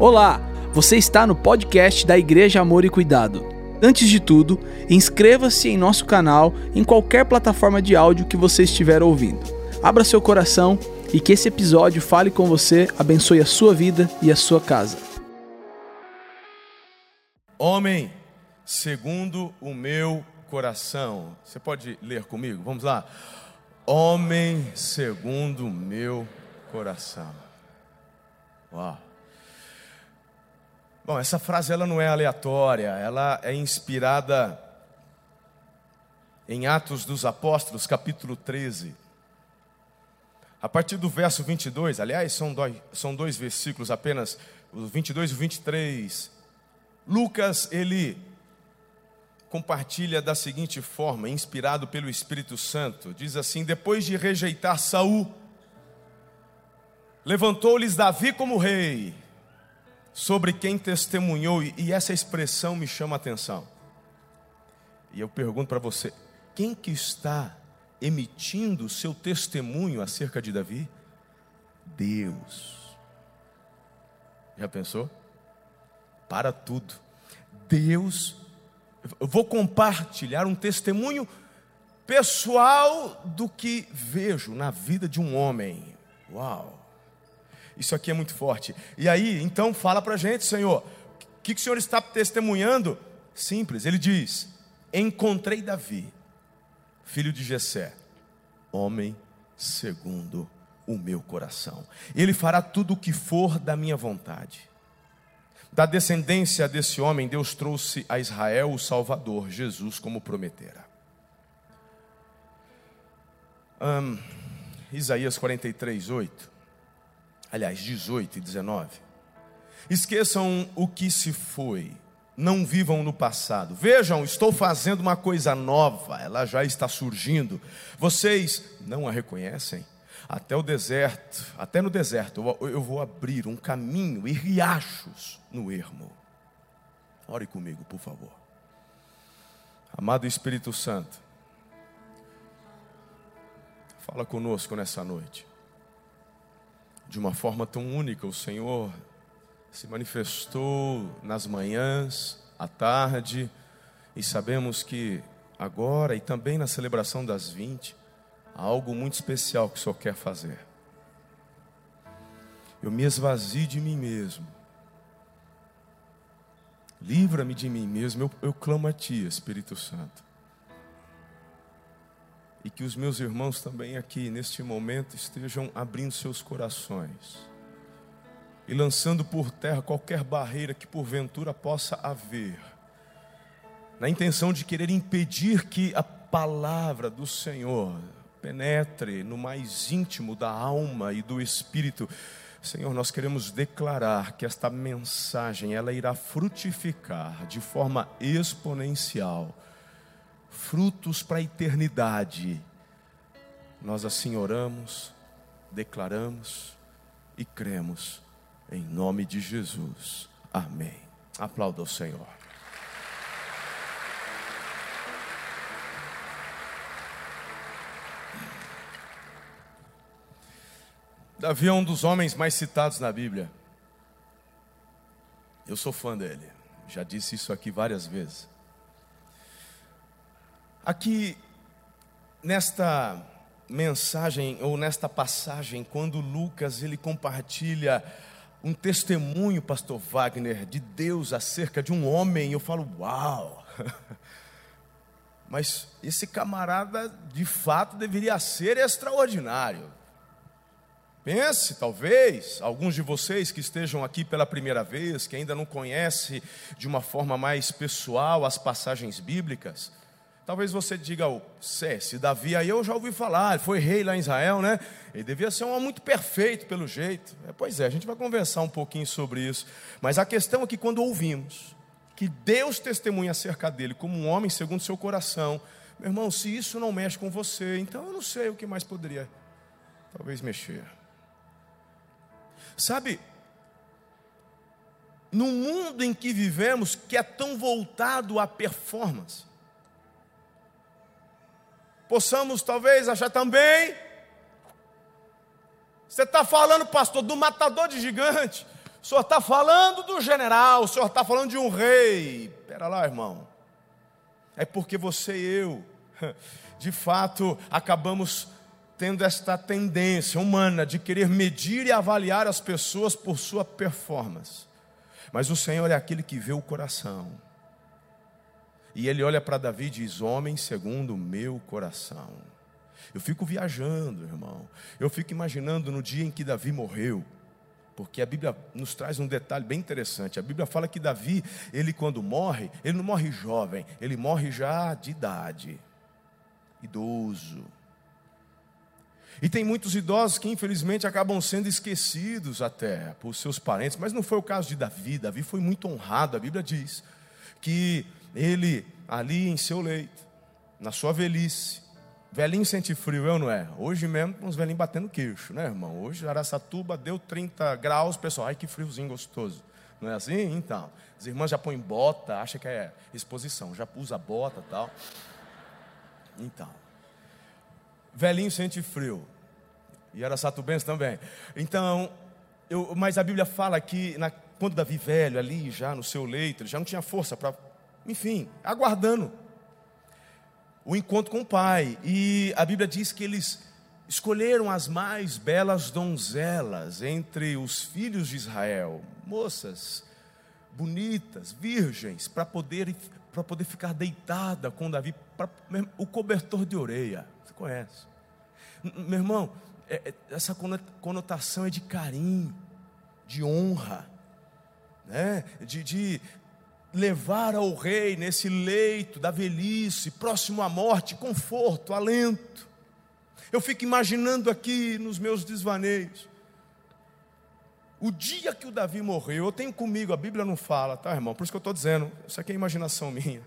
Olá, você está no podcast da Igreja Amor e Cuidado. Antes de tudo, inscreva-se em nosso canal em qualquer plataforma de áudio que você estiver ouvindo. Abra seu coração e que esse episódio fale com você, abençoe a sua vida e a sua casa. Homem, segundo o meu coração. Você pode ler comigo? Vamos lá. Homem, segundo o meu coração. Uau. Bom, essa frase ela não é aleatória, ela é inspirada em Atos dos Apóstolos, capítulo 13. A partir do verso 22, aliás, são dois, são dois versículos apenas, o 22 e o 23. Lucas, ele compartilha da seguinte forma, inspirado pelo Espírito Santo, diz assim: depois de rejeitar Saul, levantou-lhes Davi como rei sobre quem testemunhou, e essa expressão me chama a atenção. E eu pergunto para você: quem que está emitindo o seu testemunho acerca de Davi? Deus. Já pensou? Para tudo. Deus, eu vou compartilhar um testemunho pessoal do que vejo na vida de um homem. Uau! Isso aqui é muito forte. E aí, então, fala para a gente, Senhor, o que, que o Senhor está testemunhando? Simples, ele diz: Encontrei Davi, filho de Jessé, homem segundo o meu coração. Ele fará tudo o que for da minha vontade. Da descendência desse homem, Deus trouxe a Israel o Salvador, Jesus, como prometera. Um, Isaías 43, 8 aliás, 18 e 19. Esqueçam o que se foi, não vivam no passado. Vejam, estou fazendo uma coisa nova, ela já está surgindo. Vocês não a reconhecem? Até o deserto, até no deserto, eu vou abrir um caminho e riachos no ermo. Ore comigo, por favor. Amado Espírito Santo, fala conosco nessa noite de uma forma tão única. O Senhor se manifestou nas manhãs, à tarde, e sabemos que agora e também na celebração das 20, há algo muito especial que o Senhor quer fazer. Eu me esvazio de mim mesmo. Livra-me de mim mesmo. Eu, eu clamo a Ti, Espírito Santo e que os meus irmãos também aqui neste momento estejam abrindo seus corações e lançando por terra qualquer barreira que porventura possa haver, na intenção de querer impedir que a palavra do Senhor penetre no mais íntimo da alma e do espírito. Senhor, nós queremos declarar que esta mensagem ela irá frutificar de forma exponencial frutos para a eternidade. Nós assim oramos, declaramos e cremos em nome de Jesus. Amém. Aplauda o Senhor. Davi é um dos homens mais citados na Bíblia. Eu sou fã dele. Já disse isso aqui várias vezes. Aqui, nesta mensagem, ou nesta passagem, quando Lucas ele compartilha um testemunho, pastor Wagner, de Deus acerca de um homem, eu falo, uau! Mas esse camarada, de fato, deveria ser extraordinário. Pense, talvez, alguns de vocês que estejam aqui pela primeira vez, que ainda não conhecem de uma forma mais pessoal as passagens bíblicas, Talvez você diga, oh, se Davi aí eu já ouvi falar, ele foi rei lá em Israel, né? Ele devia ser um homem muito perfeito pelo jeito. É, pois é, a gente vai conversar um pouquinho sobre isso. Mas a questão é que quando ouvimos que Deus testemunha acerca dele como um homem segundo seu coração, meu irmão, se isso não mexe com você, então eu não sei o que mais poderia talvez mexer. Sabe, no mundo em que vivemos, que é tão voltado à performance, possamos talvez achar também. Você está falando, pastor, do matador de gigante. O senhor está falando do general, o senhor está falando de um rei. Espera lá, irmão. É porque você e eu, de fato, acabamos tendo esta tendência humana de querer medir e avaliar as pessoas por sua performance. Mas o Senhor é aquele que vê o coração. E ele olha para Davi e diz: Homem segundo o meu coração. Eu fico viajando, irmão. Eu fico imaginando no dia em que Davi morreu. Porque a Bíblia nos traz um detalhe bem interessante. A Bíblia fala que Davi, ele quando morre, ele não morre jovem, ele morre já de idade, idoso. E tem muitos idosos que infelizmente acabam sendo esquecidos até por seus parentes, mas não foi o caso de Davi. Davi foi muito honrado. A Bíblia diz que ele ali em seu leito, na sua velhice, velhinho sente frio, eu não é? Hoje mesmo, uns velhinhos batendo queixo, né, irmão? Hoje Araçatuba deu 30 graus, pessoal, ai que friozinho gostoso. Não é assim? Então, as irmãs já põem bota, acha que é exposição, já usa bota tal. Então, velhinho sente frio. E Araçatubense também. Então, eu, mas a Bíblia fala que na, quando Davi velho ali, já no seu leito, ele já não tinha força para enfim, aguardando o encontro com o pai. E a Bíblia diz que eles escolheram as mais belas donzelas entre os filhos de Israel, moças bonitas, virgens, para poder para poder ficar deitada com Davi, pra, o cobertor de orelha. Você conhece? Meu irmão, é, é, essa conotação é de carinho, de honra, né? de, de levar ao rei nesse leito da velhice, próximo à morte, conforto, alento. Eu fico imaginando aqui nos meus desvaneios. O dia que o Davi morreu, eu tenho comigo, a Bíblia não fala, tá, irmão? Por isso que eu estou dizendo, isso aqui é imaginação minha.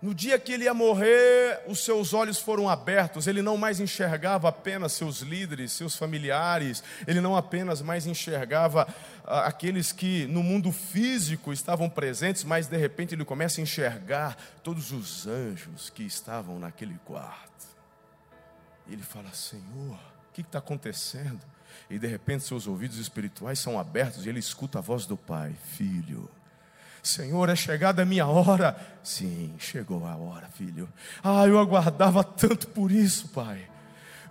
No dia que ele ia morrer, os seus olhos foram abertos, ele não mais enxergava apenas seus líderes, seus familiares, ele não apenas mais enxergava ah, aqueles que no mundo físico estavam presentes, mas de repente ele começa a enxergar todos os anjos que estavam naquele quarto. Ele fala: Senhor, o que está acontecendo? E de repente seus ouvidos espirituais são abertos e ele escuta a voz do Pai: Filho Senhor, é chegada a minha hora. Sim, chegou a hora, filho. Ah, eu aguardava tanto por isso, pai.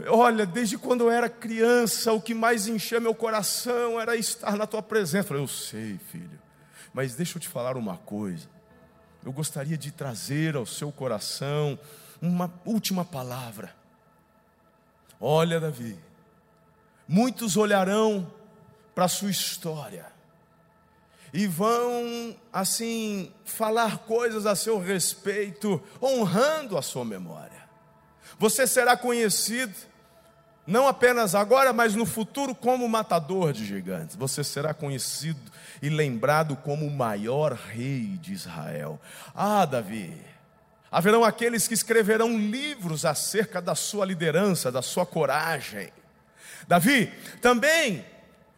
Olha, desde quando eu era criança, o que mais enchia meu coração era estar na tua presença. Eu, sei, filho, mas deixa eu te falar uma coisa. Eu gostaria de trazer ao seu coração uma última palavra. Olha, Davi, muitos olharão para a sua história e vão, assim, falar coisas a seu respeito, honrando a sua memória. Você será conhecido, não apenas agora, mas no futuro, como matador de gigantes. Você será conhecido e lembrado como o maior rei de Israel. Ah, Davi. Haverão aqueles que escreverão livros acerca da sua liderança, da sua coragem. Davi, também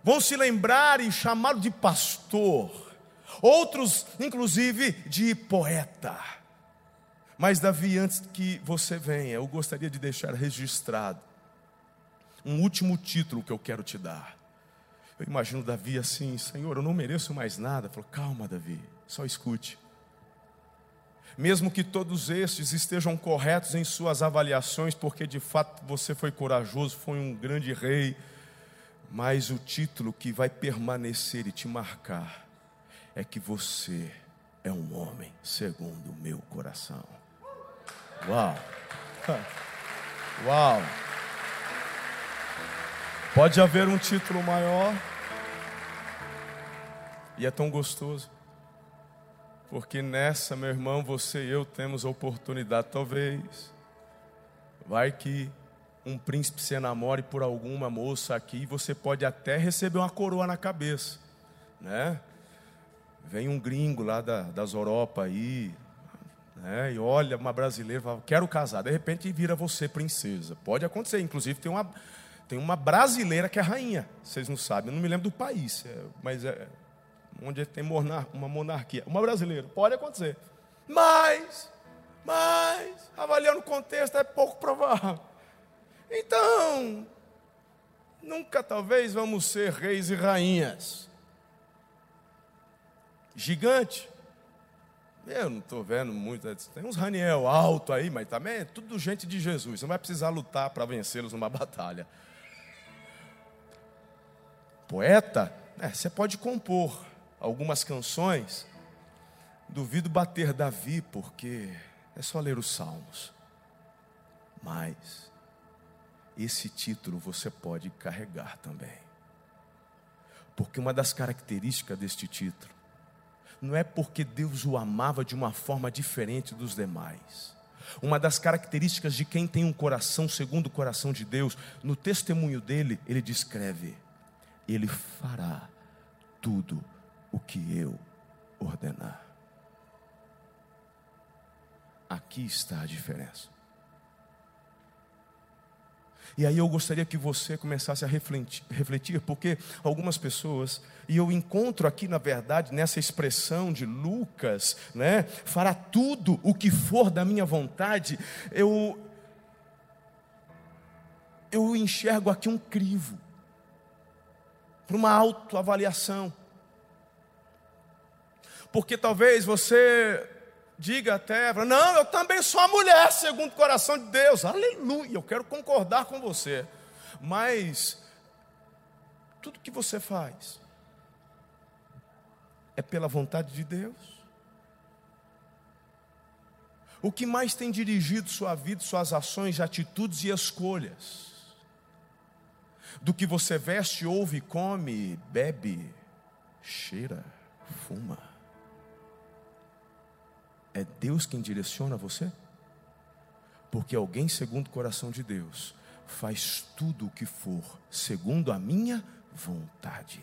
vão se lembrar e chamá-lo de pastor, outros, inclusive, de poeta. Mas, Davi, antes que você venha, eu gostaria de deixar registrado um último título que eu quero te dar. Eu imagino Davi assim: Senhor, eu não mereço mais nada. Falou, calma, Davi, só escute. Mesmo que todos estes estejam corretos em suas avaliações, porque de fato você foi corajoso, foi um grande rei, mas o título que vai permanecer e te marcar é que você é um homem segundo o meu coração. Uau! Uau! Pode haver um título maior, e é tão gostoso, porque nessa, meu irmão, você e eu temos a oportunidade, talvez, vai que um príncipe se enamore por alguma moça aqui, você pode até receber uma coroa na cabeça, né? Vem um gringo lá da, das Europa aí, né? E olha uma brasileira, fala, quero casar. De repente vira você princesa. Pode acontecer. Inclusive tem uma tem uma brasileira que é rainha. Vocês não sabem. Eu não me lembro do país, é, mas é onde tem uma monarquia. Uma brasileira. Pode acontecer. Mas, mas avaliando o contexto é pouco provável. Então, nunca talvez vamos ser reis e rainhas, gigante. Eu não estou vendo muito. Tem uns Raniel alto aí, mas também é tudo gente de Jesus. Você não vai precisar lutar para vencê-los numa batalha. Poeta, é, você pode compor algumas canções. Duvido bater Davi, porque é só ler os salmos. Mas esse título você pode carregar também. Porque uma das características deste título não é porque Deus o amava de uma forma diferente dos demais. Uma das características de quem tem um coração segundo o coração de Deus, no testemunho dele, ele descreve: Ele fará tudo o que eu ordenar. Aqui está a diferença. E aí eu gostaria que você começasse a refletir, refletir, porque algumas pessoas, e eu encontro aqui na verdade nessa expressão de Lucas, né, fará tudo o que for da minha vontade, eu eu enxergo aqui um crivo para uma autoavaliação. Porque talvez você diga até, não, eu também sou a mulher segundo o coração de Deus. Aleluia, eu quero concordar com você. Mas tudo que você faz é pela vontade de Deus. O que mais tem dirigido sua vida, suas ações, atitudes e escolhas? Do que você veste, ouve, come, bebe, cheira, fuma. É Deus quem direciona você? Porque alguém segundo o coração de Deus faz tudo o que for segundo a minha vontade.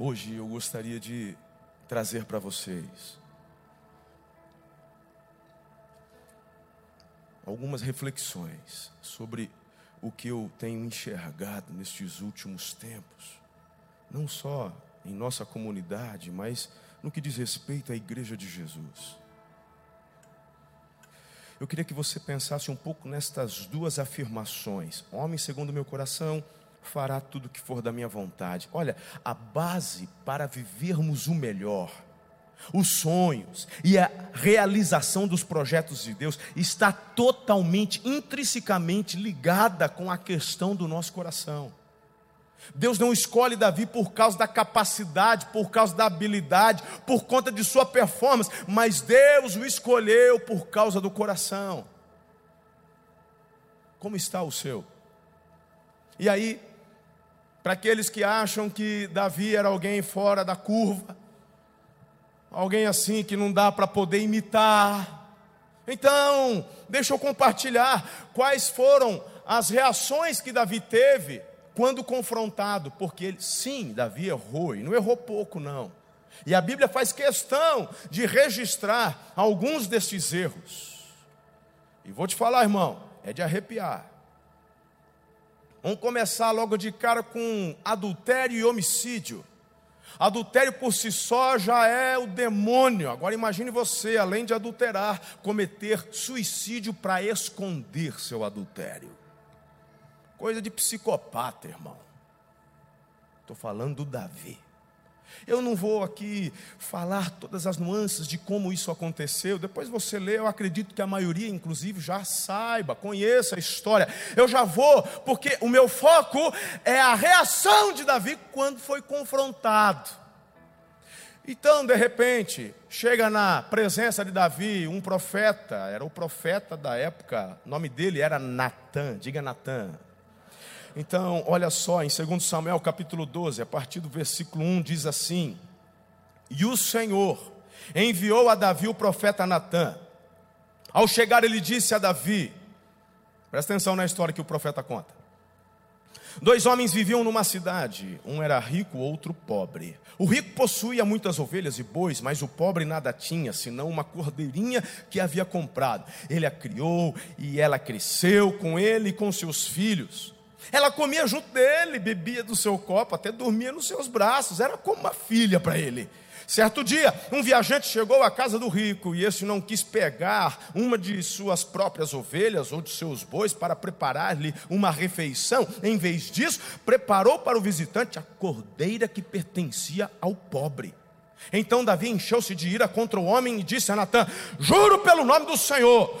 Hoje eu gostaria de trazer para vocês algumas reflexões sobre o que eu tenho enxergado nestes últimos tempos não só em nossa comunidade, mas no que diz respeito à igreja de Jesus. Eu queria que você pensasse um pouco nestas duas afirmações: homem segundo meu coração fará tudo o que for da minha vontade. Olha, a base para vivermos o melhor, os sonhos e a realização dos projetos de Deus está totalmente, intrinsecamente ligada com a questão do nosso coração. Deus não escolhe Davi por causa da capacidade, por causa da habilidade, por conta de sua performance, mas Deus o escolheu por causa do coração. Como está o seu? E aí, para aqueles que acham que Davi era alguém fora da curva, alguém assim que não dá para poder imitar, então, deixa eu compartilhar quais foram as reações que Davi teve quando confrontado, porque ele, sim, Davi errou, e não errou pouco, não. E a Bíblia faz questão de registrar alguns desses erros. E vou te falar, irmão, é de arrepiar. Vamos começar logo de cara com adultério e homicídio. Adultério por si só já é o demônio. Agora imagine você, além de adulterar, cometer suicídio para esconder seu adultério. Coisa de psicopata, irmão. Estou falando do Davi. Eu não vou aqui falar todas as nuances de como isso aconteceu. Depois você lê, eu acredito que a maioria, inclusive, já saiba, conheça a história. Eu já vou, porque o meu foco é a reação de Davi quando foi confrontado. Então, de repente, chega na presença de Davi um profeta, era o profeta da época, o nome dele era Natã, diga Natã. Então, olha só, em 2 Samuel capítulo 12, a partir do versículo 1, diz assim: E o Senhor enviou a Davi o profeta Natã. Ao chegar, ele disse a Davi: Presta atenção na história que o profeta conta. Dois homens viviam numa cidade, um era rico, outro pobre. O rico possuía muitas ovelhas e bois, mas o pobre nada tinha, senão uma cordeirinha que havia comprado. Ele a criou e ela cresceu com ele e com seus filhos. Ela comia junto dele, bebia do seu copo, até dormia nos seus braços, era como uma filha para ele. Certo dia, um viajante chegou à casa do rico e esse não quis pegar uma de suas próprias ovelhas ou de seus bois para preparar-lhe uma refeição. Em vez disso, preparou para o visitante a cordeira que pertencia ao pobre. Então Davi encheu-se de ira contra o homem e disse a Natã: Juro pelo nome do Senhor,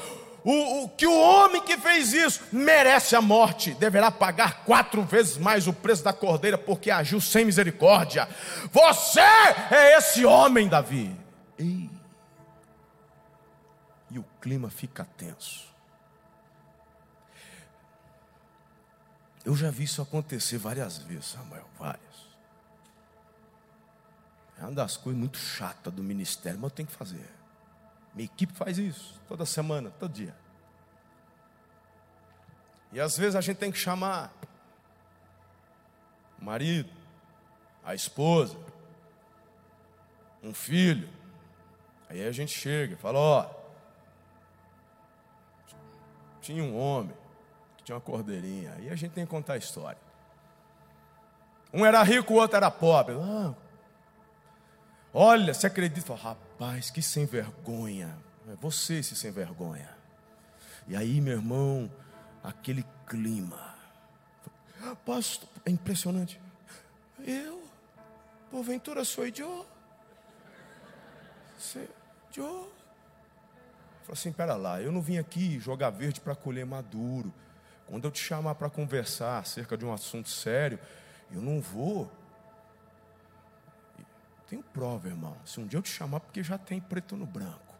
o, o, que o homem que fez isso merece a morte, deverá pagar quatro vezes mais o preço da cordeira, porque agiu sem misericórdia. Você é esse homem, Davi. Ei. E o clima fica tenso. Eu já vi isso acontecer várias vezes, Samuel, várias. É uma das coisas muito chatas do ministério, mas eu tenho que fazer. Minha equipe faz isso toda semana, todo dia. E às vezes a gente tem que chamar o marido, a esposa, um filho. Aí a gente chega e fala: Ó, tinha um homem que tinha uma cordeirinha. Aí a gente tem que contar a história. Um era rico, o outro era pobre. Ah, olha, você acredita? Rapaz, que sem vergonha. É você esse sem vergonha. E aí, meu irmão, aquele clima. Pastor, é impressionante. Eu, porventura, sou idiota. Idiota. Falei assim: pera lá, eu não vim aqui jogar verde para colher maduro. Quando eu te chamar para conversar acerca de um assunto sério, eu não vou. Tenho prova, irmão. Se um dia eu te chamar, porque já tem preto no branco.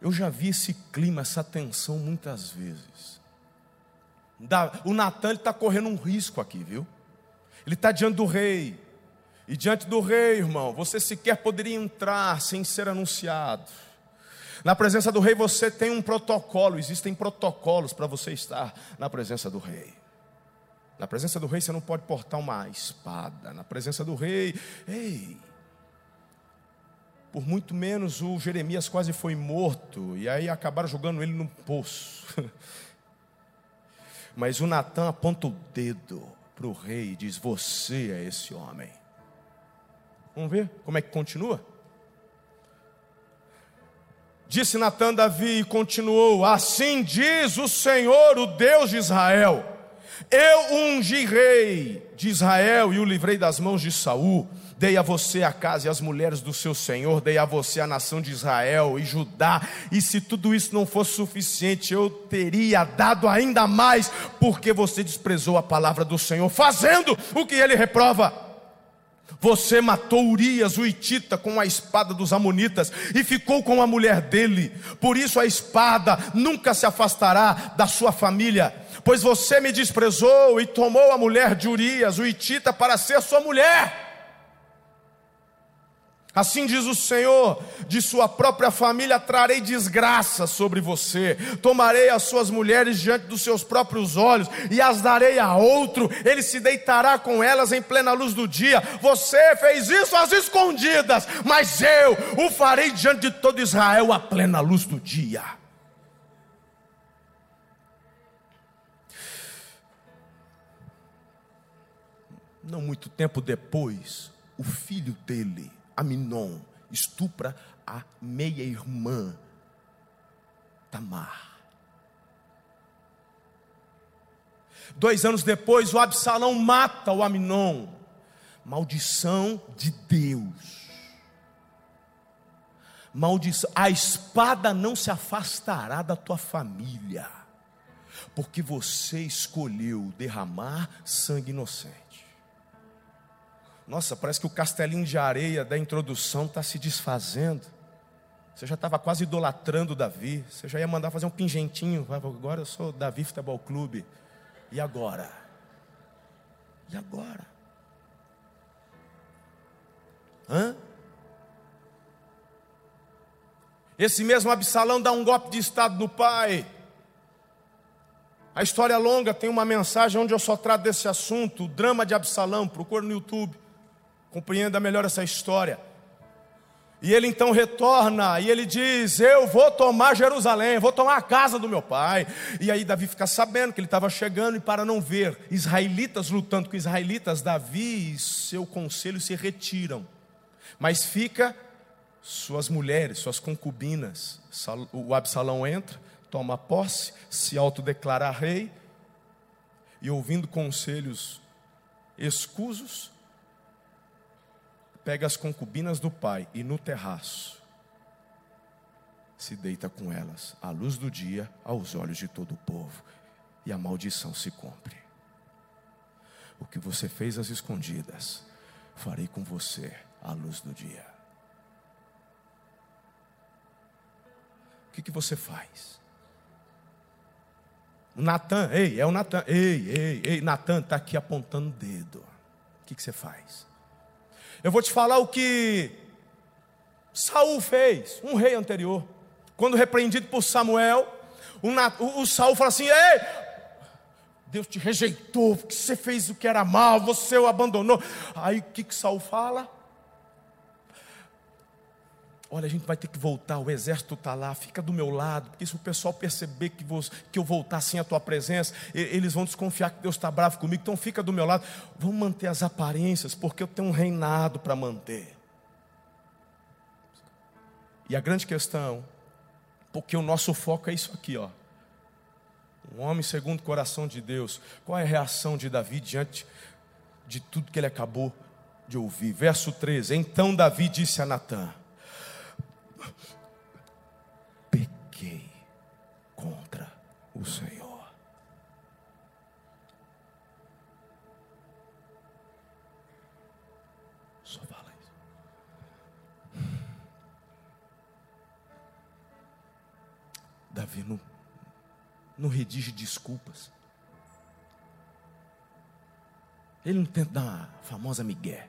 Eu já vi esse clima, essa tensão muitas vezes. O Natan está correndo um risco aqui, viu? Ele está diante do rei. E diante do rei, irmão, você sequer poderia entrar sem ser anunciado. Na presença do rei você tem um protocolo, existem protocolos para você estar na presença do rei. Na presença do rei você não pode portar uma espada. Na presença do rei, ei, por muito menos o Jeremias quase foi morto, e aí acabaram jogando ele num poço. Mas o Natan aponta o dedo para o rei e diz: Você é esse homem. Vamos ver como é que continua? Disse Natan Davi e continuou: Assim diz o Senhor, o Deus de Israel: Eu ungi rei de Israel e o livrei das mãos de Saul Dei a você a casa e as mulheres do seu Senhor, dei a você a nação de Israel e Judá. E se tudo isso não fosse suficiente, eu teria dado ainda mais, porque você desprezou a palavra do Senhor, fazendo o que ele reprova. Você matou Urias, o Itita, com a espada dos Amonitas e ficou com a mulher dele. Por isso a espada nunca se afastará da sua família, pois você me desprezou e tomou a mulher de Urias, o Itita, para ser sua mulher. Assim diz o Senhor, de sua própria família trarei desgraça sobre você, tomarei as suas mulheres diante dos seus próprios olhos e as darei a outro, ele se deitará com elas em plena luz do dia. Você fez isso às escondidas, mas eu o farei diante de todo Israel à plena luz do dia. Não muito tempo depois, o filho dele, Aminon estupra a meia-irmã Tamar. Dois anos depois, o Absalão mata o Aminon. Maldição de Deus. Maldição. A espada não se afastará da tua família, porque você escolheu derramar sangue inocente. Nossa, parece que o castelinho de areia da introdução está se desfazendo. Você já estava quase idolatrando Davi. Você já ia mandar fazer um pingentinho. Agora eu sou Davi Futebol Clube. E agora? E agora? Hã? Esse mesmo Absalão dá um golpe de estado no pai. A história é longa, tem uma mensagem onde eu só trato desse assunto, o drama de Absalão, procura no YouTube. Compreenda melhor essa história. E ele então retorna e ele diz: Eu vou tomar Jerusalém, vou tomar a casa do meu pai. E aí Davi fica sabendo que ele estava chegando, e para não ver israelitas lutando com israelitas, Davi e seu conselho se retiram. Mas fica suas mulheres, suas concubinas. O Absalão entra, toma posse, se autodeclara rei, e ouvindo conselhos escusos, pega as concubinas do pai e no terraço se deita com elas, à luz do dia, aos olhos de todo o povo, e a maldição se cumpre. O que você fez às escondidas, farei com você à luz do dia. O que, que você faz? Natan, ei, é o Natan, ei, ei, ei, Natan está aqui apontando o dedo. O que, que você faz? Eu vou te falar o que Saul fez, um rei anterior. Quando repreendido por Samuel, o, o, Saul fala assim: Ei, Deus te rejeitou, porque você fez o que era mal, você o abandonou. Aí o que, que Saul fala? Olha, a gente vai ter que voltar, o exército está lá, fica do meu lado, porque se o pessoal perceber que, vou, que eu voltar sem a tua presença, eles vão desconfiar que Deus está bravo comigo, então fica do meu lado. Vamos manter as aparências, porque eu tenho um reinado para manter. E a grande questão, porque o nosso foco é isso aqui, ó. Um homem segundo o coração de Deus. Qual é a reação de Davi diante de tudo que ele acabou de ouvir? Verso 13: Então Davi disse a Natã: pequei contra o Senhor. Só fala isso. Davi não, não redige desculpas. Ele não tenta dar a famosa migué.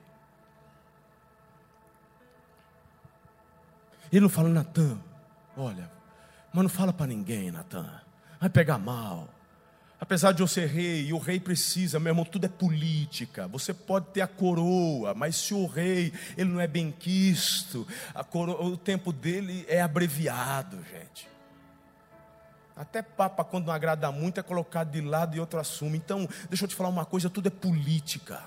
Ele não fala, Natan, olha, mas não fala para ninguém, Natan. Vai pegar mal. Apesar de eu ser rei, e o rei precisa, meu irmão, tudo é política. Você pode ter a coroa, mas se o rei ele não é bem quisto, coroa, o tempo dele é abreviado, gente. Até papa, quando não agrada muito, é colocado de lado e outro assume. Então, deixa eu te falar uma coisa: tudo é política.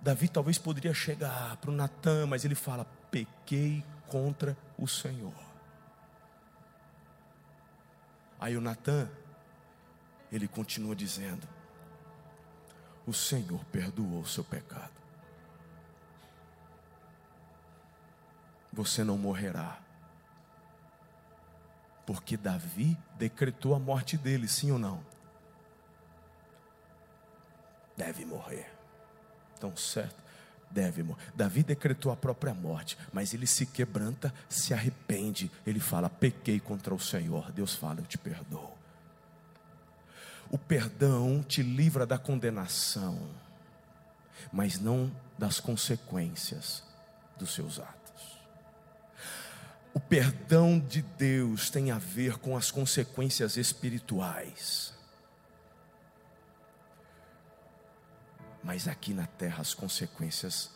Davi talvez poderia chegar para o Natan, mas ele fala: pequei contra o Senhor. Aí o Natan, ele continua dizendo: O Senhor perdoou o seu pecado. Você não morrerá. Porque Davi decretou a morte dele, sim ou não? Deve morrer. Então, certo deve morrer. Davi decretou a própria morte, mas ele se quebranta, se arrepende. Ele fala: pequei contra o Senhor. Deus fala: eu te perdoo. O perdão te livra da condenação, mas não das consequências dos seus atos. O perdão de Deus tem a ver com as consequências espirituais. Mas aqui na terra as consequências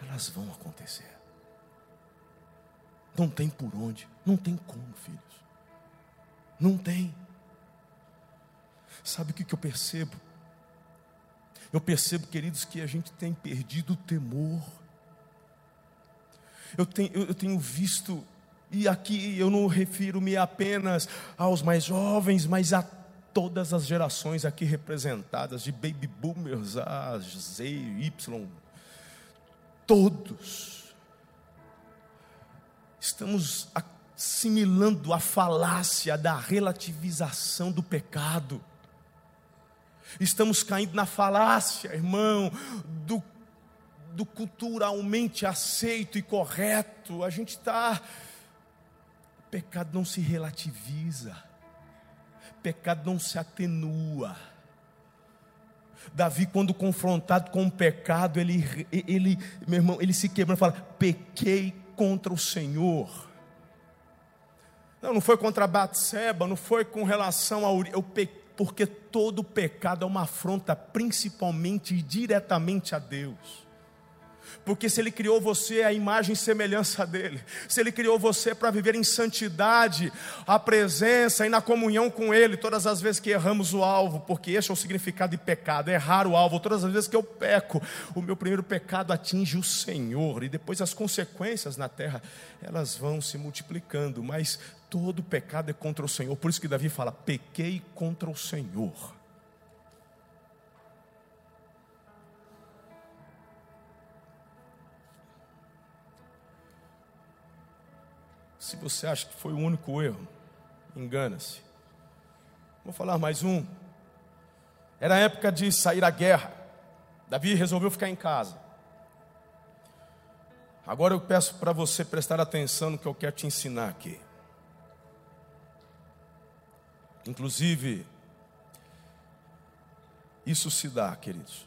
elas vão acontecer. Não tem por onde, não tem como, filhos. Não tem. Sabe o que, eu percebo? Eu percebo, queridos, que a gente tem perdido o temor. Eu tenho, eu tenho visto, e aqui eu não refiro-me apenas aos mais jovens, mas a todas as gerações aqui representadas, de baby boomers a Z, Y, todos, estamos assimilando a falácia da relativização do pecado. Estamos caindo na falácia, irmão, do, do culturalmente aceito e correto. A gente está. O pecado não se relativiza pecado não se atenua. Davi, quando confrontado com o pecado, ele, ele, meu irmão, ele se quebra e fala: pequei contra o Senhor. Não, não foi contra Batseba, não foi com relação a Uri, porque todo pecado é uma afronta, principalmente e diretamente a Deus. Porque se Ele criou você a imagem e semelhança dele, se Ele criou você para viver em santidade, a presença e na comunhão com Ele, todas as vezes que erramos o alvo, porque este é o significado de pecado, errar o alvo, todas as vezes que eu peco, o meu primeiro pecado atinge o Senhor, e depois as consequências na terra, elas vão se multiplicando, mas todo pecado é contra o Senhor, por isso que Davi fala: pequei contra o Senhor. Se você acha que foi o único erro, engana-se. Vou falar mais um. Era a época de sair à guerra. Davi resolveu ficar em casa. Agora eu peço para você prestar atenção no que eu quero te ensinar aqui. Inclusive, isso se dá, queridos.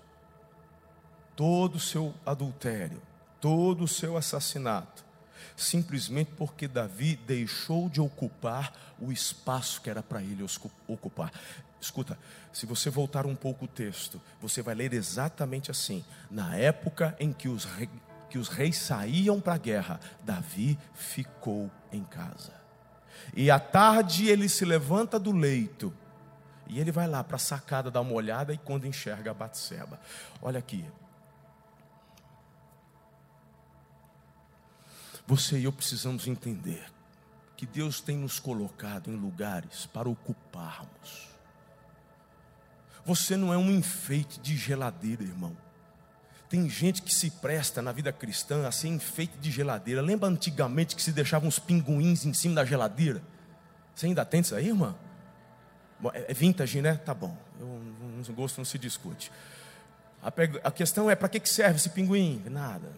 Todo o seu adultério, todo o seu assassinato, simplesmente porque Davi deixou de ocupar o espaço que era para ele ocupar. Escuta, se você voltar um pouco o texto, você vai ler exatamente assim: na época em que os, que os reis saíam para a guerra, Davi ficou em casa. E à tarde ele se levanta do leito e ele vai lá para a sacada dar uma olhada e quando enxerga a Batseba. Olha aqui, Você e eu precisamos entender que Deus tem nos colocado em lugares para ocuparmos. Você não é um enfeite de geladeira, irmão. Tem gente que se presta na vida cristã a ser enfeite de geladeira. Lembra antigamente que se deixavam uns pinguins em cima da geladeira? Você ainda tem isso aí, irmã? É vintage, né? Tá bom. O gosto não se discute. A, questão é: para que serve esse pinguim? Nada.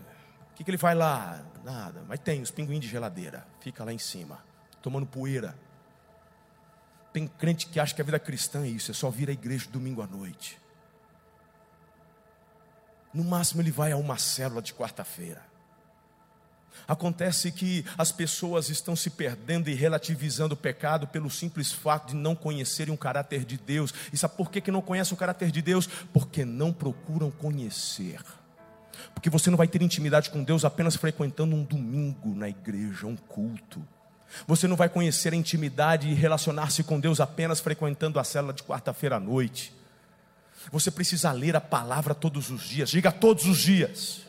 O que, que ele faz lá? Nada. Mas tem os pinguins de geladeira. Fica lá em cima, tomando poeira. Tem crente que acha que a vida cristã é isso, é só vir à igreja domingo à noite. No máximo ele vai a uma célula de quarta-feira. Acontece que as pessoas estão se perdendo e relativizando o pecado pelo simples fato de não conhecerem o caráter de Deus. E sabe por que, que não conhecem o caráter de Deus? Porque não procuram conhecer. Porque você não vai ter intimidade com Deus apenas frequentando um domingo na igreja, um culto. Você não vai conhecer a intimidade e relacionar-se com Deus apenas frequentando a célula de quarta-feira à noite. Você precisa ler a palavra todos os dias, diga todos os dias.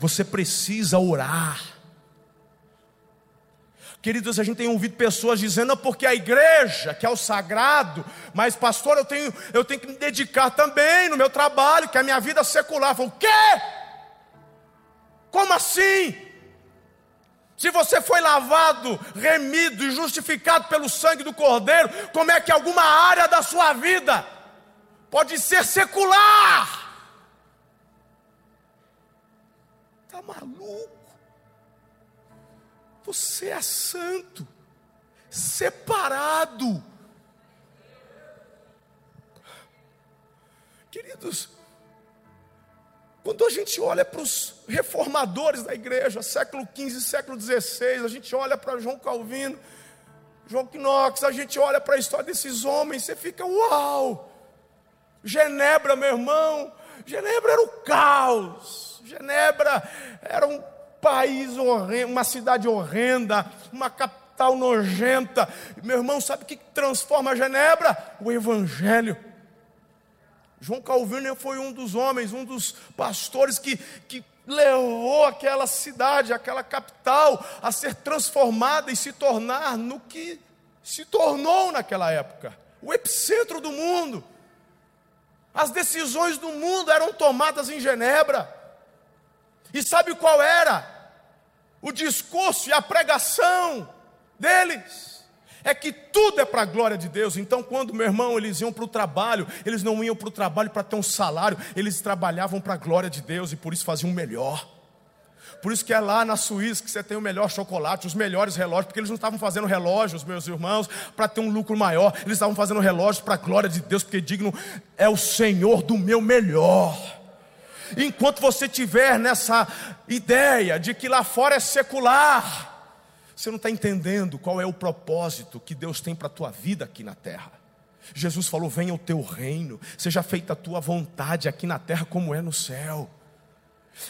Você precisa orar. Queridos, a gente tem ouvido pessoas dizendo, porque a igreja, que é o sagrado, mas pastor, eu tenho, eu tenho que me dedicar também no meu trabalho, que é a minha vida secular. Falo, o quê? Como assim? Se você foi lavado, remido e justificado pelo sangue do Cordeiro, como é que alguma área da sua vida pode ser secular? Está maluco? Você é santo, separado. Queridos, quando a gente olha para os reformadores da igreja, século XV, século XVI, a gente olha para João Calvino, João Knox, a gente olha para a história desses homens, você fica, uau! Genebra, meu irmão, Genebra era o caos, Genebra era um país horrendo, uma cidade horrenda, uma capital nojenta. Meu irmão, sabe o que transforma Genebra? O Evangelho. João Calvino foi um dos homens, um dos pastores que, que levou aquela cidade, aquela capital, a ser transformada e se tornar no que se tornou naquela época o epicentro do mundo. As decisões do mundo eram tomadas em Genebra. E sabe qual era? O discurso e a pregação deles é que tudo é para a glória de Deus. Então, quando, meu irmão, eles iam para o trabalho, eles não iam para o trabalho para ter um salário, eles trabalhavam para a glória de Deus e por isso faziam o melhor. Por isso que é lá na Suíça que você tem o melhor chocolate, os melhores relógios, porque eles não estavam fazendo relógios, meus irmãos, para ter um lucro maior, eles estavam fazendo relógios para a glória de Deus, porque digno é o Senhor do meu melhor. Enquanto você tiver nessa ideia de que lá fora é secular, você não está entendendo qual é o propósito que Deus tem para a tua vida aqui na terra. Jesus falou: venha o teu reino, seja feita a tua vontade aqui na terra como é no céu.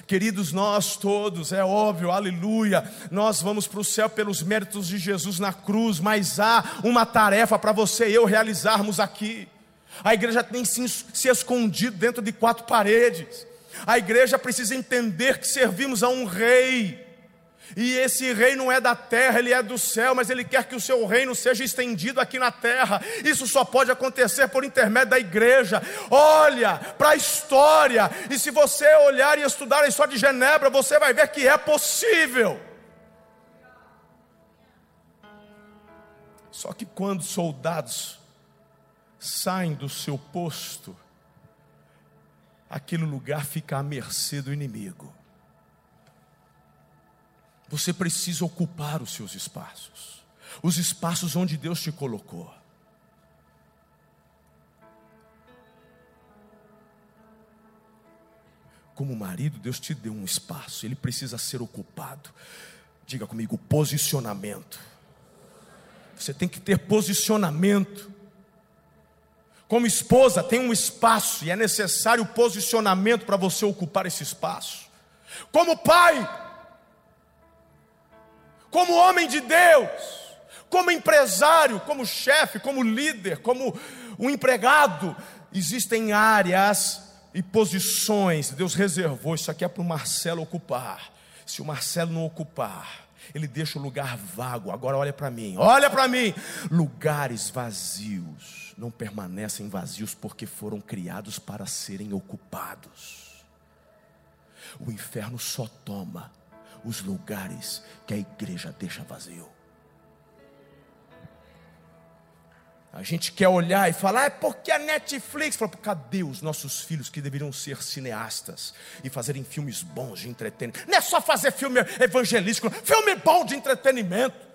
Queridos, nós todos, é óbvio, aleluia, nós vamos para o céu pelos méritos de Jesus na cruz, mas há uma tarefa para você e eu realizarmos aqui. A igreja tem se, escondido dentro de quatro paredes. A igreja precisa entender que servimos a um rei. E esse rei não é da terra, ele é do céu, mas ele quer que o seu reino seja estendido aqui na terra. Isso só pode acontecer por intermédio da igreja. Olha para a história, e se você olhar e estudar a história de Genebra, você vai ver que é possível. Só que quando soldados saem do seu posto, aquele lugar fica à mercê do inimigo. Você precisa ocupar os seus espaços, os espaços onde Deus te colocou. Como marido, Deus te deu um espaço, ele precisa ser ocupado. Diga comigo, posicionamento. Você tem que ter posicionamento. Como esposa, tem um espaço e é necessário posicionamento para você ocupar esse espaço. Como pai, como homem de Deus, como empresário, como chefe, como líder, como um empregado, existem áreas e posições. Deus reservou isso aqui é para o Marcelo ocupar. Se o Marcelo não ocupar, ele deixa o lugar vago. Agora olha para mim, olha para mim. Lugares vazios não permanecem vazios porque foram criados para serem ocupados. O inferno só toma os lugares que a igreja deixa vazio. A gente quer olhar e falar, é porque a Netflix. Fala, cadê os nossos filhos que deveriam ser cineastas e fazerem filmes bons de entretenimento? Não é só fazer filme evangelístico, filme bom de entretenimento.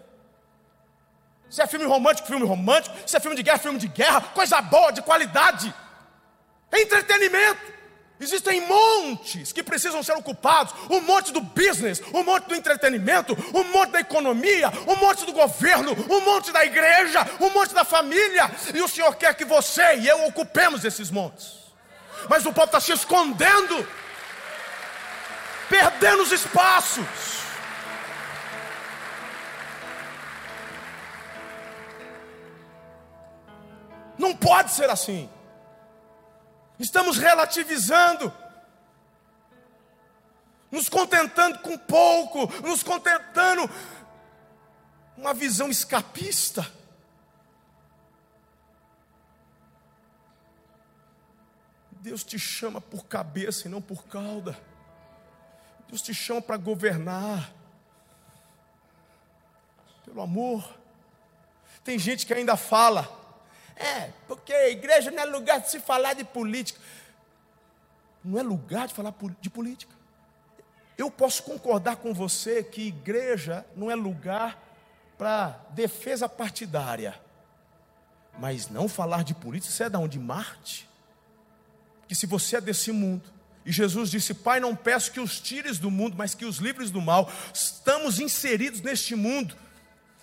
Se é filme romântico, filme romântico. Se é filme de guerra, filme de guerra. Coisa boa, de qualidade. É entretenimento. Existem montes que precisam ser ocupados: um monte do business, um monte do entretenimento, um monte da economia, um monte do governo, um monte da igreja, um monte da família. E o Senhor quer que você e eu ocupemos esses montes. Mas o povo está se escondendo, perdendo os espaços. Não pode ser assim. Estamos relativizando, nos contentando com pouco, nos contentando uma visão escapista. Deus te chama por cabeça e não por cauda. Deus te chama para governar. Pelo amor. Tem gente que ainda fala, é, porque a igreja não é lugar de se falar de política. Não é lugar de falar de política. Eu posso concordar com você que igreja não é lugar para defesa partidária. Mas não falar de política, você é da onde? Marte? Que se você é desse mundo, e Jesus disse: Pai, não peço que os tires do mundo, mas que os livres do mal. Estamos inseridos neste mundo.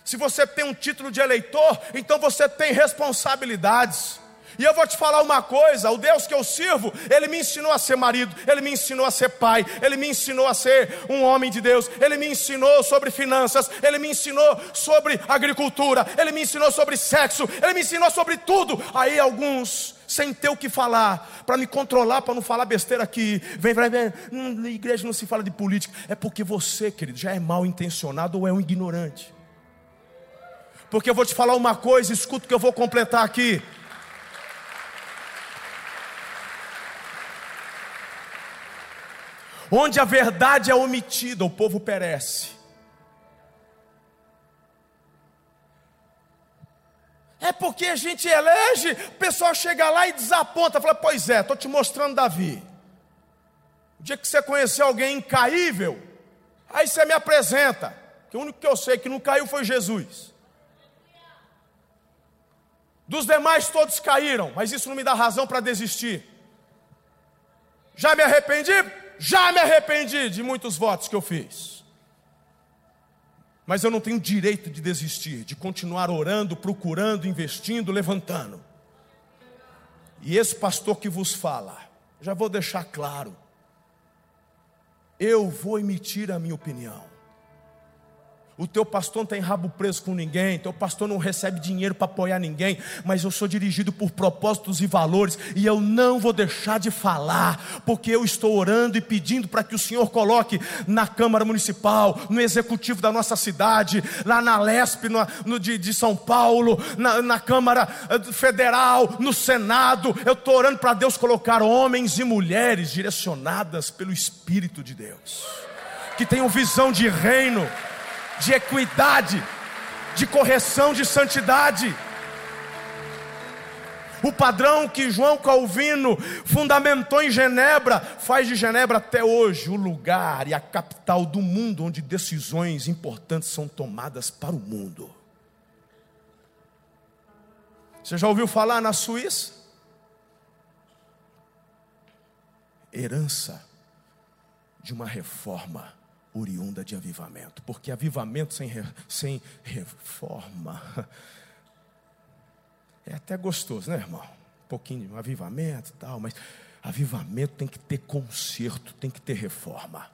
Se você tem um título de eleitor, então você tem responsabilidades. E eu vou te falar uma coisa: o Deus que eu sirvo, Ele me ensinou a ser marido, Ele me ensinou a ser pai, Ele me ensinou a ser um homem de Deus, Ele me ensinou sobre finanças, Ele me ensinou sobre agricultura, Ele me ensinou sobre sexo, Ele me ensinou sobre tudo. Aí alguns, sem ter o que falar, para me controlar, para não falar besteira aqui, vem, vem, vem, hum, na igreja não se fala de política, é porque você, querido, já é mal intencionado ou é um ignorante porque eu vou te falar uma coisa, escuta que eu vou completar aqui. Onde a verdade é omitida, o povo perece. É porque a gente elege, o pessoal chega lá e desaponta, fala: Pois é, estou te mostrando Davi. O dia que você conhecer alguém incaível, aí você me apresenta. Que o único que eu sei que não caiu foi Jesus. Dos demais todos caíram, mas isso não me dá razão para desistir. Já me arrependi? Já me arrependi de muitos votos que eu fiz. Mas eu não tenho direito de desistir, de continuar orando, procurando, investindo, levantando. E esse pastor que vos fala, já vou deixar claro. eu vou emitir a minha opinião. O teu pastor não tem rabo preso com ninguém, teu pastor não recebe dinheiro para apoiar ninguém, mas eu sou dirigido por propósitos e valores, e eu não vou deixar de falar, porque eu estou orando e pedindo para que o Senhor coloque na Câmara Municipal, no Executivo da nossa cidade, lá na LESP, no, no de, de, São Paulo, na, na Câmara eh, Federal, no Senado. Eu estou orando para Deus colocar homens e mulheres direcionadas pelo Espírito de Deus, que tenham visão de reino de equidade, de correção de santidade. O padrão que João Calvino fundamentou em Genebra faz de Genebra até hoje o lugar e a capital do mundo onde decisões importantes são tomadas para o mundo. Você já ouviu falar na Suíça? Herança de uma reforma oriunda de avivamento, porque avivamento sem, sem reforma é até gostoso, né, irmão? Um pouquinho de avivamento e tal, mas avivamento tem que ter conserto, tem que ter reforma.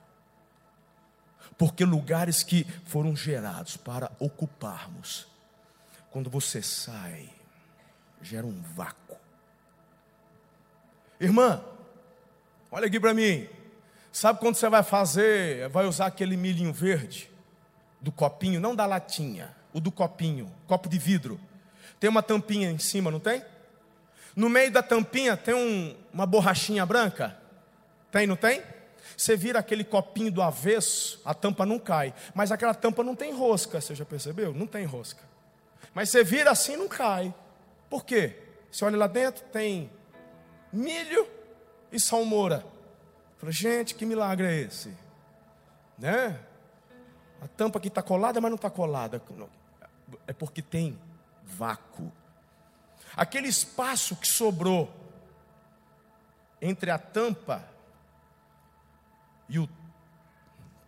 Porque lugares que foram gerados para ocuparmos, quando você sai, gera um vácuo. Irmã, olha aqui para mim. Sabe quando você vai fazer, vai usar aquele milhinho verde do copinho, não da latinha, o do copinho, copo de vidro. Tem uma tampinha em cima, não tem? No meio da tampinha tem um, uma borrachinha branca? Tem, não tem? Você vira aquele copinho do avesso, a tampa não cai. Mas aquela tampa não tem rosca, você já percebeu? Não tem rosca. Mas você vira assim não cai. Por quê? Você olha lá dentro, tem milho e salmoura. Falei, gente, que milagre é esse? Né? A tampa aqui está colada, mas não está colada. É porque tem vácuo. Aquele espaço que sobrou entre a tampa e o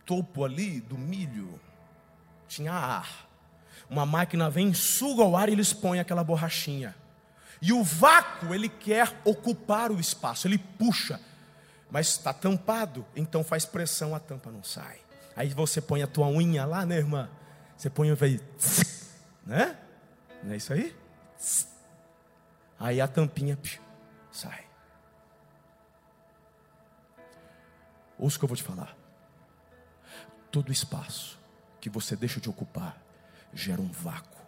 topo ali do milho tinha ar. Uma máquina vem, suga o ar e eles põem aquela borrachinha. E o vácuo, ele quer ocupar o espaço, ele puxa mas está tampado, então faz pressão, a tampa não sai. Aí você põe a tua unha lá, né, irmã? Você põe e vai, né? Não é isso aí? Aí a tampinha sai. Ouça o que eu vou te falar. Todo espaço que você deixa de ocupar gera um vácuo.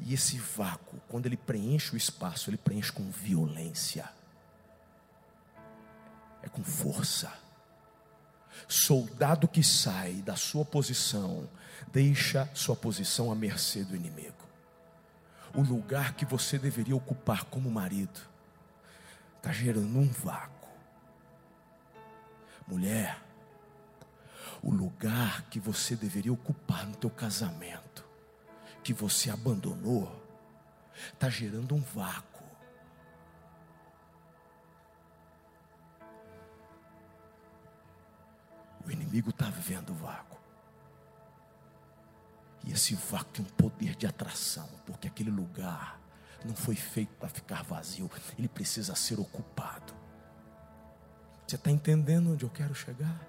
E esse vácuo, quando ele preenche o espaço, ele preenche com violência é com força. Soldado que sai da sua posição, deixa sua posição à mercê do inimigo. O lugar que você deveria ocupar como marido, está gerando um vácuo. Mulher, o lugar que você deveria ocupar no teu casamento, que você abandonou, está gerando um vácuo. Inimigo está vendo o vácuo. E esse vácuo tem um poder de atração, porque aquele lugar não foi feito para ficar vazio, ele precisa ser ocupado. Você está entendendo onde eu quero chegar?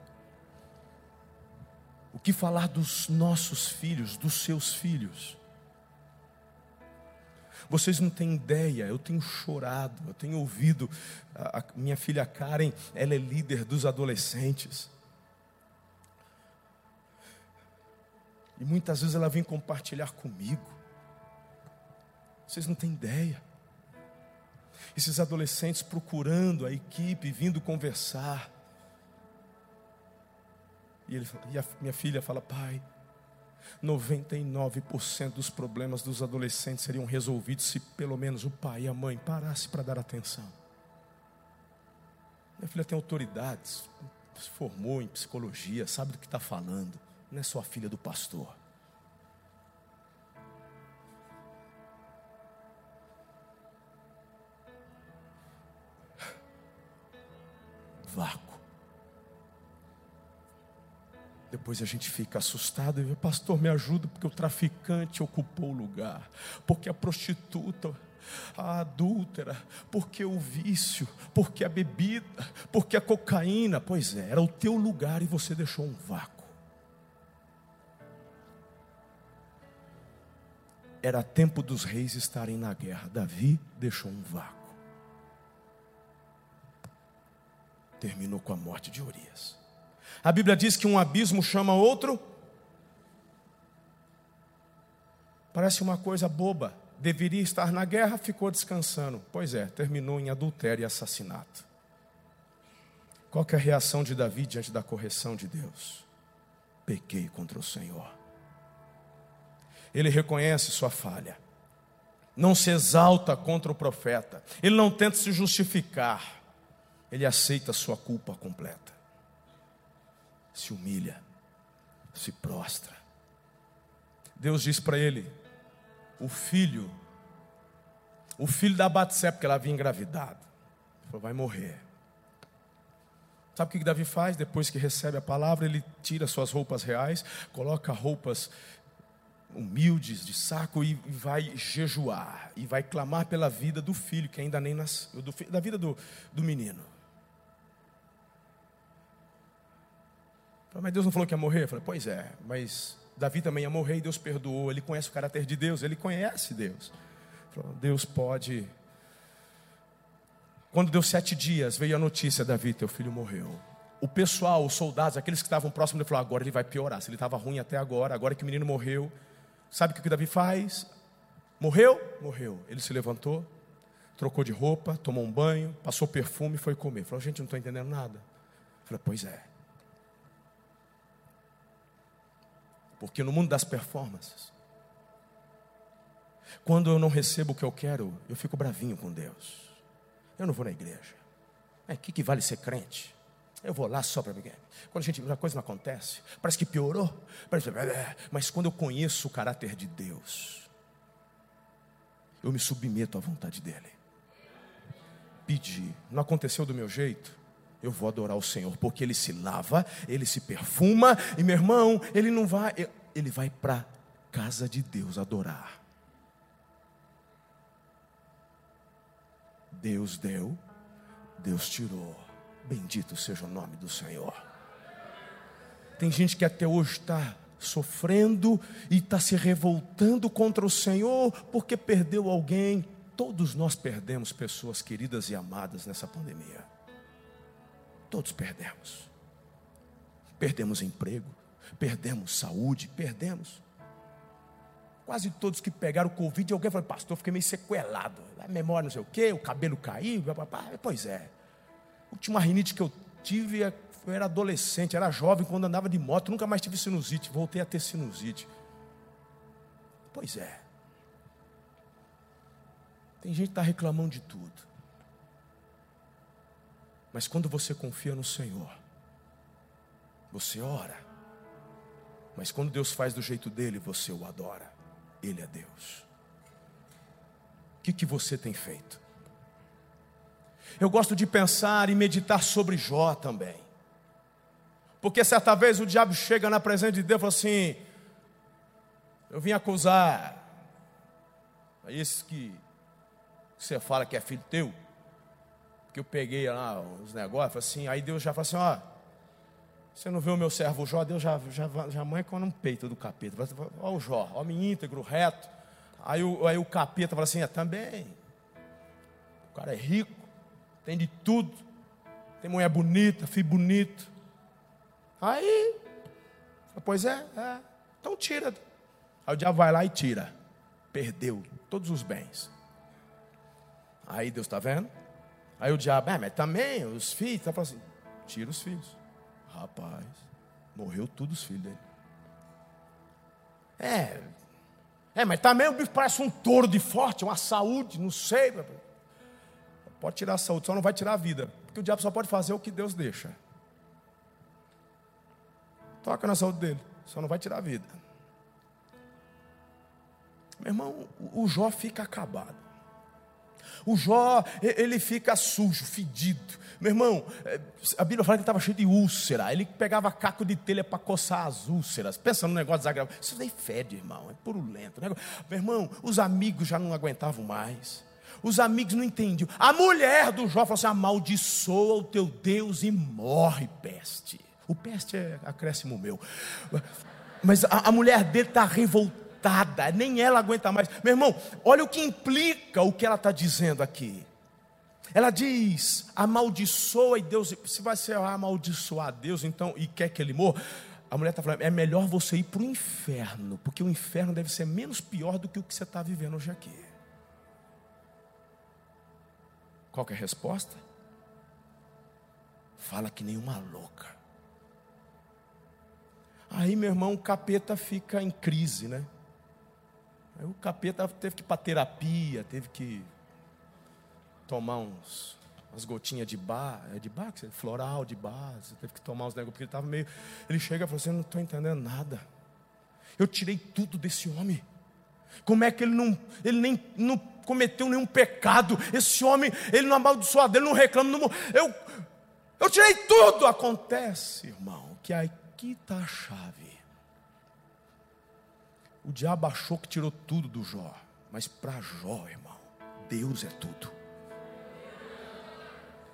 O que falar dos nossos filhos, dos seus filhos? Vocês não têm ideia, eu tenho chorado, eu tenho ouvido. A, a minha filha Karen, ela é líder dos adolescentes. E muitas vezes ela vem compartilhar comigo. Vocês não têm ideia. Esses adolescentes procurando a equipe, vindo conversar. E, ele, e a minha filha fala: Pai, 99% dos problemas dos adolescentes seriam resolvidos se pelo menos o pai e a mãe parassem para dar atenção. Minha filha tem autoridades, se formou em psicologia, sabe do que está falando não é só a filha do pastor. Vácuo. Depois a gente fica assustado e pastor, me ajuda, porque o traficante ocupou o lugar, porque a prostituta a adúltera, porque o vício, porque a bebida, porque a cocaína. Pois é, era o teu lugar e você deixou um vácuo. Era tempo dos reis estarem na guerra. Davi deixou um vácuo. Terminou com a morte de Urias. A Bíblia diz que um abismo chama outro. Parece uma coisa boba. Deveria estar na guerra, ficou descansando. Pois é, terminou em adultério e assassinato. Qual é a reação de Davi diante da correção de Deus? Pequei contra o Senhor ele reconhece sua falha. Não se exalta contra o profeta. Ele não tenta se justificar. Ele aceita sua culpa completa. Se humilha, se prostra. Deus diz para ele: o filho, o filho da Batsé, porque ela havia engravidado, falou, vai morrer. Sabe o que Davi faz? Depois que recebe a palavra, ele tira suas roupas reais, coloca roupas humildes de saco e vai jejuar e vai clamar pela vida do filho que ainda nem nasceu, do, da vida do, do menino. Mas Deus não falou que ia morrer? Eu falei, pois é, mas Davi também ia morrer e Deus perdoou. Ele conhece o caráter de Deus, ele conhece Deus. Falou, Deus pode. Quando deu sete dias, veio a notícia: Davi, teu filho morreu. O pessoal, os soldados, aqueles que estavam próximos, ele falou: agora ele vai piorar. Se ele estava ruim até agora, agora que o menino morreu, Sabe o que Davi faz? Morreu? Morreu. Ele se levantou, trocou de roupa, tomou um banho, passou perfume e foi comer. Falou, gente, não estou entendendo nada. Falei, pois é. Porque no mundo das performances, quando eu não recebo o que eu quero, eu fico bravinho com Deus. Eu não vou na igreja. É, o que, que vale ser crente? Eu vou lá só para ver. Quando a gente a coisa não acontece, parece que piorou. Parece, é, mas quando eu conheço o caráter de Deus, eu me submeto à vontade dEle. Pedir, não aconteceu do meu jeito, eu vou adorar o Senhor, porque Ele se lava, Ele se perfuma, e meu irmão, Ele não vai, Ele vai para casa de Deus adorar. Deus deu, Deus tirou. Bendito seja o nome do Senhor. Tem gente que até hoje está sofrendo e está se revoltando contra o Senhor porque perdeu alguém. Todos nós perdemos pessoas queridas e amadas nessa pandemia. Todos perdemos. Perdemos emprego, perdemos saúde, perdemos. Quase todos que pegaram o Covid, alguém falou, pastor, fiquei meio sequelado. A memória não sei o quê, o cabelo caiu, pois é. Última rinite que eu tive, eu era adolescente, era jovem quando andava de moto, nunca mais tive sinusite, voltei a ter sinusite. Pois é. Tem gente que está reclamando de tudo. Mas quando você confia no Senhor, você ora. Mas quando Deus faz do jeito dele, você o adora. Ele é Deus. O que, que você tem feito? Eu gosto de pensar e meditar sobre Jó também. Porque certa vez o diabo chega na presença de Deus e fala assim: Eu vim acusar a esse que você fala que é filho teu, que eu peguei lá os negócios, assim, aí Deus já fala assim: Ó, você não vê o meu servo Jó? Deus já, já, já manca no peito do capeta. Ó o Jó, homem íntegro, reto. Aí o, aí o capeta fala assim: É também. O cara é rico tem de tudo. Tem mulher bonita, filho bonito. Aí, pois é, é, então tira. Aí o diabo vai lá e tira. Perdeu todos os bens. Aí Deus está vendo? Aí o diabo, é, mas também os filhos, tá falando assim, tira os filhos. Rapaz, morreu tudo os filhos dele. É, é, mas também o bicho parece um touro de forte, uma saúde, não sei. Pode tirar a saúde, só não vai tirar a vida. Porque o diabo só pode fazer o que Deus deixa. Toca na saúde dele, só não vai tirar a vida. Meu irmão, o Jó fica acabado. O Jó, ele fica sujo, fedido. Meu irmão, é, a Bíblia fala que ele estava cheio de úlcera. Ele pegava caco de telha para coçar as úlceras. Pensa no negócio desagradável. Isso daí fede, irmão. É purulento. Meu irmão, os amigos já não aguentavam mais. Os amigos não entendiam. A mulher do Jó falou assim: amaldiçoa o teu Deus e morre, peste. O peste é acréscimo meu. Mas a, a mulher dele está revoltada, nem ela aguenta mais. Meu irmão, olha o que implica o que ela está dizendo aqui. Ela diz: amaldiçoa e Deus. Se vai ser amaldiçoar Deus, então, e quer que ele morra. A mulher está falando: é melhor você ir para o inferno, porque o inferno deve ser menos pior do que o que você está vivendo hoje aqui. Qual é a resposta? Fala que nem uma louca. Aí, meu irmão, o capeta fica em crise, né? Aí o capeta teve que ir para terapia, teve que tomar uns, umas gotinhas de bar, é de bar, floral de você teve que tomar uns negócios, porque ele estava meio. Ele chega e fala assim: Eu não estou entendendo nada. Eu tirei tudo desse homem. Como é que ele não, ele nem não cometeu nenhum pecado? Esse homem, ele não amaldiçoa dele, não reclama, não, eu, eu tirei tudo. Acontece, irmão, que aqui está a chave. O diabo achou que tirou tudo do Jó, mas para Jó, irmão, Deus é tudo.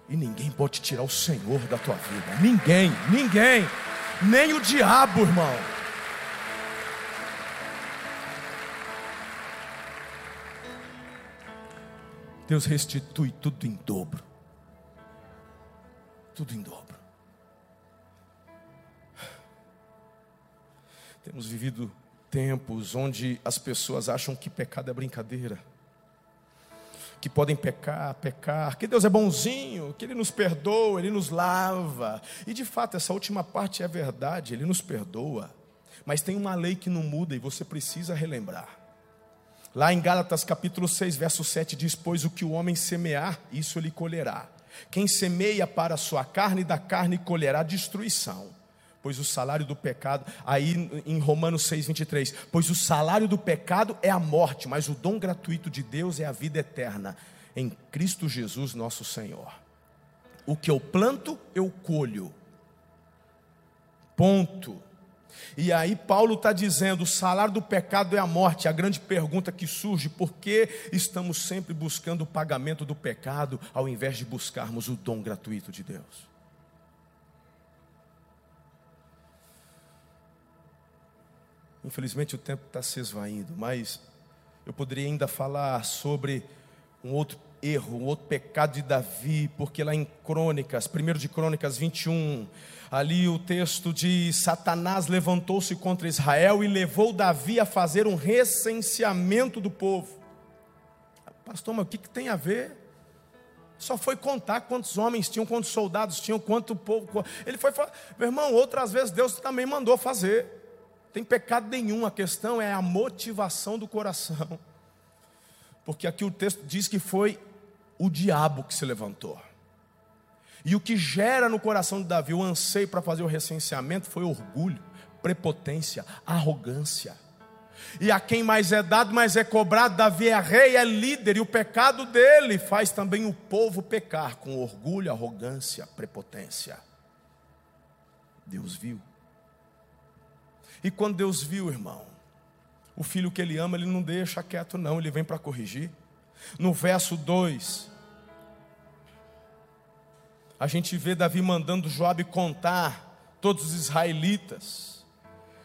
E ninguém pode tirar o Senhor da tua vida. Ninguém, ninguém. Nem o diabo, irmão. Deus restitui tudo em dobro. Tudo em dobro. Temos vivido tempos onde as pessoas acham que pecado é brincadeira que podem pecar, pecar, que Deus é bonzinho, que Ele nos perdoa, Ele nos lava. E de fato, essa última parte é verdade, Ele nos perdoa. Mas tem uma lei que não muda e você precisa relembrar. Lá em Gálatas capítulo 6, verso 7 diz: Pois o que o homem semear, isso ele colherá. Quem semeia para a sua carne, da carne colherá destruição pois o salário do pecado, aí em Romanos 6, 23, pois o salário do pecado é a morte, mas o dom gratuito de Deus é a vida eterna, em Cristo Jesus nosso Senhor. O que eu planto, eu colho. Ponto. E aí Paulo está dizendo: o salário do pecado é a morte. A grande pergunta que surge: por que estamos sempre buscando o pagamento do pecado, ao invés de buscarmos o dom gratuito de Deus? Infelizmente o tempo está se esvaindo, mas eu poderia ainda falar sobre um outro erro, um outro pecado de Davi, porque lá em Crônicas, 1 de Crônicas 21, ali o texto diz: Satanás levantou-se contra Israel e levou Davi a fazer um recenseamento do povo. Pastor, mas o que, que tem a ver? Só foi contar quantos homens tinham, quantos soldados tinham, quanto povo. Ele foi, meu irmão, outras vezes Deus também mandou fazer tem pecado nenhum, a questão é a motivação do coração. Porque aqui o texto diz que foi o diabo que se levantou. E o que gera no coração de Davi o anseio para fazer o recenseamento foi orgulho, prepotência, arrogância. E a quem mais é dado, mais é cobrado. Davi é rei, é líder, e o pecado dele faz também o povo pecar com orgulho, arrogância, prepotência. Deus viu. E quando Deus viu, irmão, o filho que ele ama, ele não deixa quieto, não, ele vem para corrigir. No verso 2, a gente vê Davi mandando Joabe contar todos os israelitas.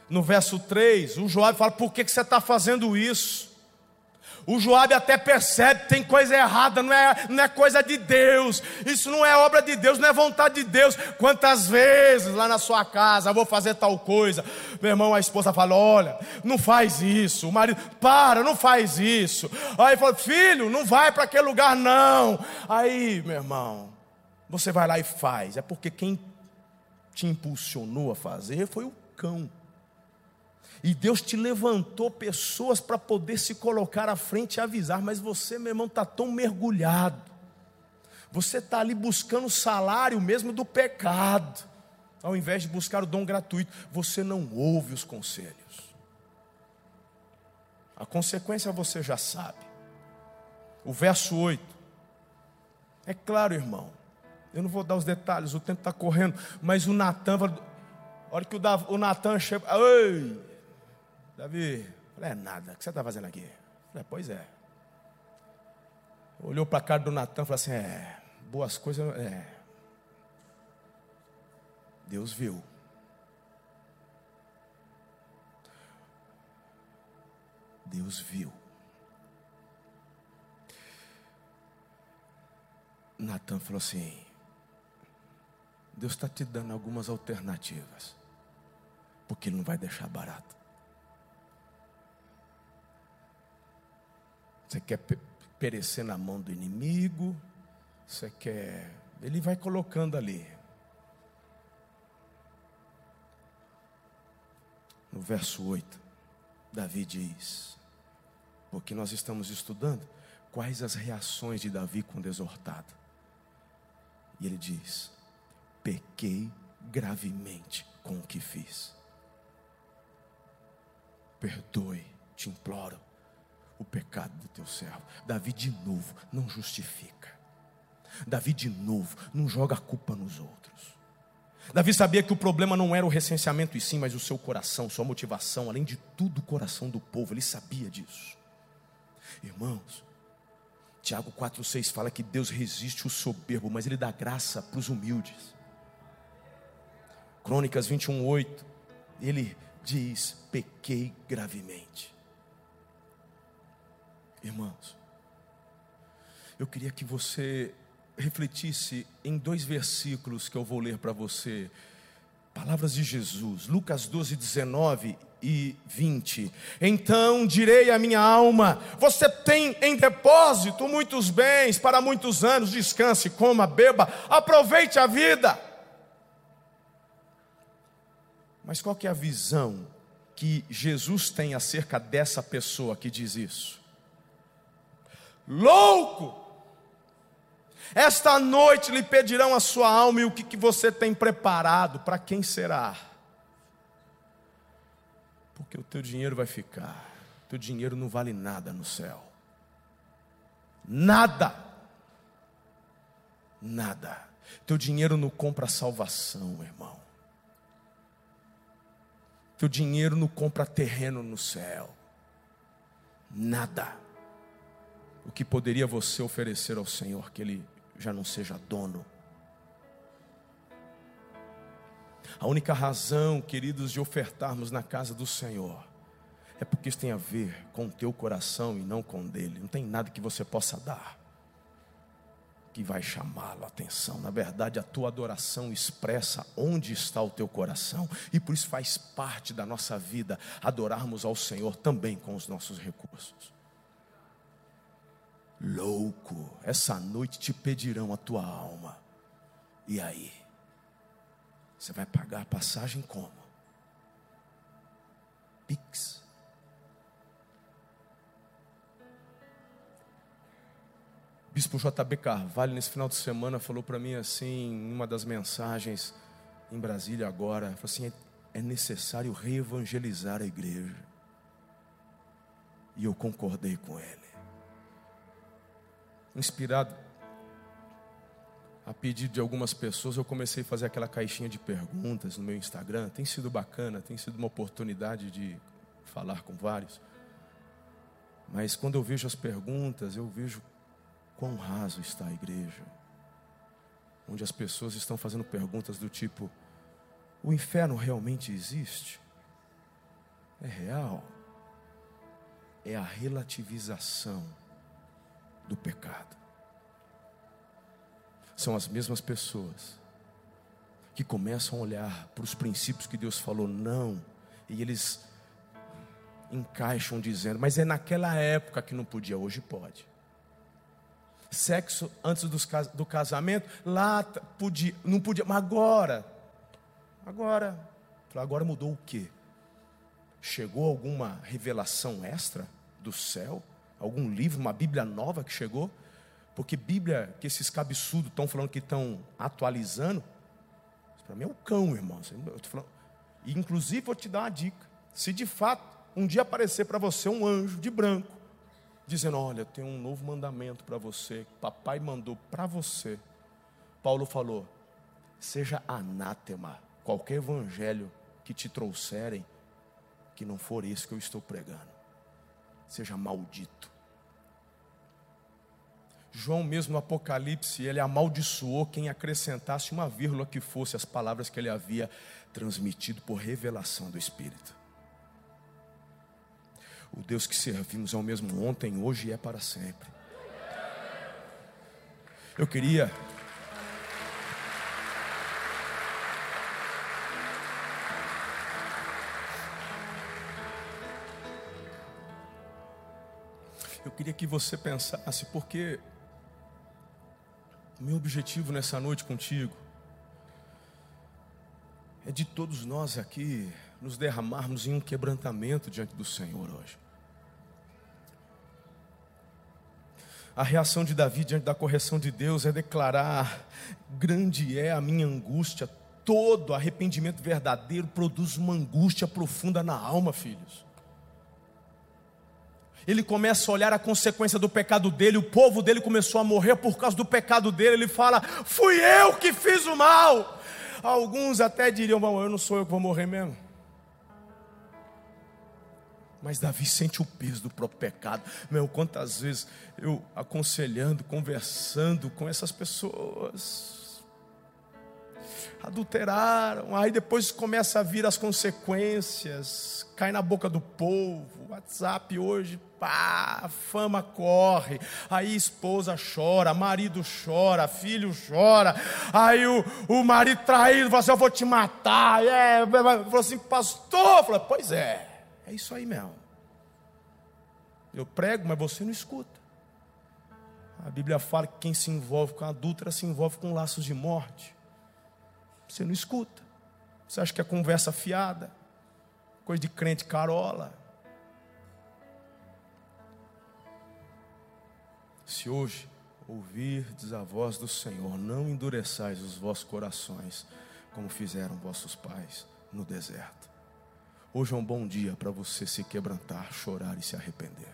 No verso 3, o Joabe fala: Por que, que você está fazendo isso? O Joabe até percebe, tem coisa errada, não é, não é coisa de Deus, isso não é obra de Deus, não é vontade de Deus. Quantas vezes lá na sua casa vou fazer tal coisa, meu irmão, a esposa fala: Olha, não faz isso, o marido, para, não faz isso. Aí fala: Filho, não vai para aquele lugar, não. Aí, meu irmão, você vai lá e faz, é porque quem te impulsionou a fazer foi o cão. E Deus te levantou pessoas para poder se colocar à frente e avisar, mas você, meu irmão, está tão mergulhado. Você está ali buscando o salário mesmo do pecado, ao invés de buscar o dom gratuito. Você não ouve os conselhos. A consequência você já sabe. O verso 8. É claro, irmão. Eu não vou dar os detalhes, o tempo está correndo. Mas o Natan, olha que o Natan chega. Davi, falei, é nada, o que você está fazendo aqui? Falei, pois é. olhou para a cara do Natan e falou assim: É, boas coisas. É. Deus viu. Deus viu. Natan falou assim: Deus está te dando algumas alternativas, porque Ele não vai deixar barato. Você quer perecer na mão do inimigo? Você quer. Ele vai colocando ali. No verso 8, Davi diz: Porque nós estamos estudando quais as reações de Davi quando exortado. E ele diz: Pequei gravemente com o que fiz. Perdoe, te imploro, o pecado do teu servo. Davi de novo não justifica. Davi de novo não joga a culpa nos outros. Davi sabia que o problema não era o recenseamento e sim, mas o seu coração, sua motivação, além de tudo, o coração do povo. Ele sabia disso. Irmãos, Tiago 4,6 fala que Deus resiste o soberbo, mas Ele dá graça para os humildes. Crônicas 21,8, ele diz: pequei gravemente. Irmãos, eu queria que você refletisse em dois versículos que eu vou ler para você. Palavras de Jesus, Lucas 12, 19 e 20. Então direi à minha alma: Você tem em depósito muitos bens para muitos anos, descanse, coma, beba, aproveite a vida. Mas qual que é a visão que Jesus tem acerca dessa pessoa que diz isso? Louco! Esta noite lhe pedirão a sua alma e o que, que você tem preparado, para quem será? Porque o teu dinheiro vai ficar. Teu dinheiro não vale nada no céu. Nada. Nada. Teu dinheiro não compra salvação, irmão. Teu dinheiro não compra terreno no céu. Nada. O que poderia você oferecer ao Senhor que Ele já não seja dono? A única razão, queridos, de ofertarmos na casa do Senhor é porque isso tem a ver com o teu coração e não com o dele. Não tem nada que você possa dar que vai chamá-lo a atenção. Na verdade, a tua adoração expressa onde está o teu coração, e por isso faz parte da nossa vida adorarmos ao Senhor também com os nossos recursos. Louco, essa noite te pedirão a tua alma. E aí? Você vai pagar a passagem como? Pix. Bispo JB Carvalho, nesse final de semana, falou para mim assim, em uma das mensagens em Brasília agora, falou assim: é necessário reevangelizar a igreja. E eu concordei com ele. Inspirado a pedido de algumas pessoas, eu comecei a fazer aquela caixinha de perguntas no meu Instagram. Tem sido bacana, tem sido uma oportunidade de falar com vários. Mas quando eu vejo as perguntas, eu vejo quão raso está a igreja. Onde as pessoas estão fazendo perguntas do tipo: o inferno realmente existe? É real? É a relativização do pecado são as mesmas pessoas que começam a olhar para os princípios que Deus falou não, e eles encaixam dizendo, mas é naquela época que não podia, hoje pode. Sexo antes do casamento, lá podia, não podia, mas agora, agora, agora mudou o que? Chegou alguma revelação extra do céu? Algum livro, uma Bíblia nova que chegou? Porque Bíblia, que esses cabeçudos estão falando que estão atualizando, para mim é o cão, irmão. E inclusive vou te dar uma dica. Se de fato um dia aparecer para você um anjo de branco, dizendo: Olha, tem um novo mandamento para você, que papai mandou para você. Paulo falou: Seja anátema qualquer evangelho que te trouxerem, que não for esse que eu estou pregando. Seja maldito. João, mesmo no Apocalipse, ele amaldiçoou quem acrescentasse uma vírgula que fosse as palavras que ele havia transmitido por revelação do Espírito. O Deus que servimos é o mesmo ontem, hoje e é para sempre. Eu queria. Queria que você pensasse, porque o meu objetivo nessa noite contigo é de todos nós aqui nos derramarmos em um quebrantamento diante do Senhor hoje. A reação de Davi diante da correção de Deus é declarar: grande é a minha angústia, todo arrependimento verdadeiro produz uma angústia profunda na alma, filhos. Ele começa a olhar a consequência do pecado dele, o povo dele começou a morrer por causa do pecado dele. Ele fala: Fui eu que fiz o mal. Alguns até diriam: Bom, eu não sou eu que vou morrer mesmo. Mas Davi sente o peso do próprio pecado. Meu, quantas vezes eu aconselhando, conversando com essas pessoas, adulteraram, aí depois começa a vir as consequências, cai na boca do povo, WhatsApp hoje, pá, a fama corre, aí esposa chora, marido chora, filho chora, aí o, o marido traído fala assim, eu vou te matar, é, falou assim, pastor, falou, pois é, é isso aí mesmo. Eu prego, mas você não escuta. A Bíblia fala que quem se envolve com a adúltera se envolve com laços de morte. Você não escuta. Você acha que é conversa fiada, coisa de crente carola. Se hoje ouvirdes a voz do Senhor, não endureçais os vossos corações, como fizeram vossos pais no deserto. Hoje é um bom dia para você se quebrantar, chorar e se arrepender.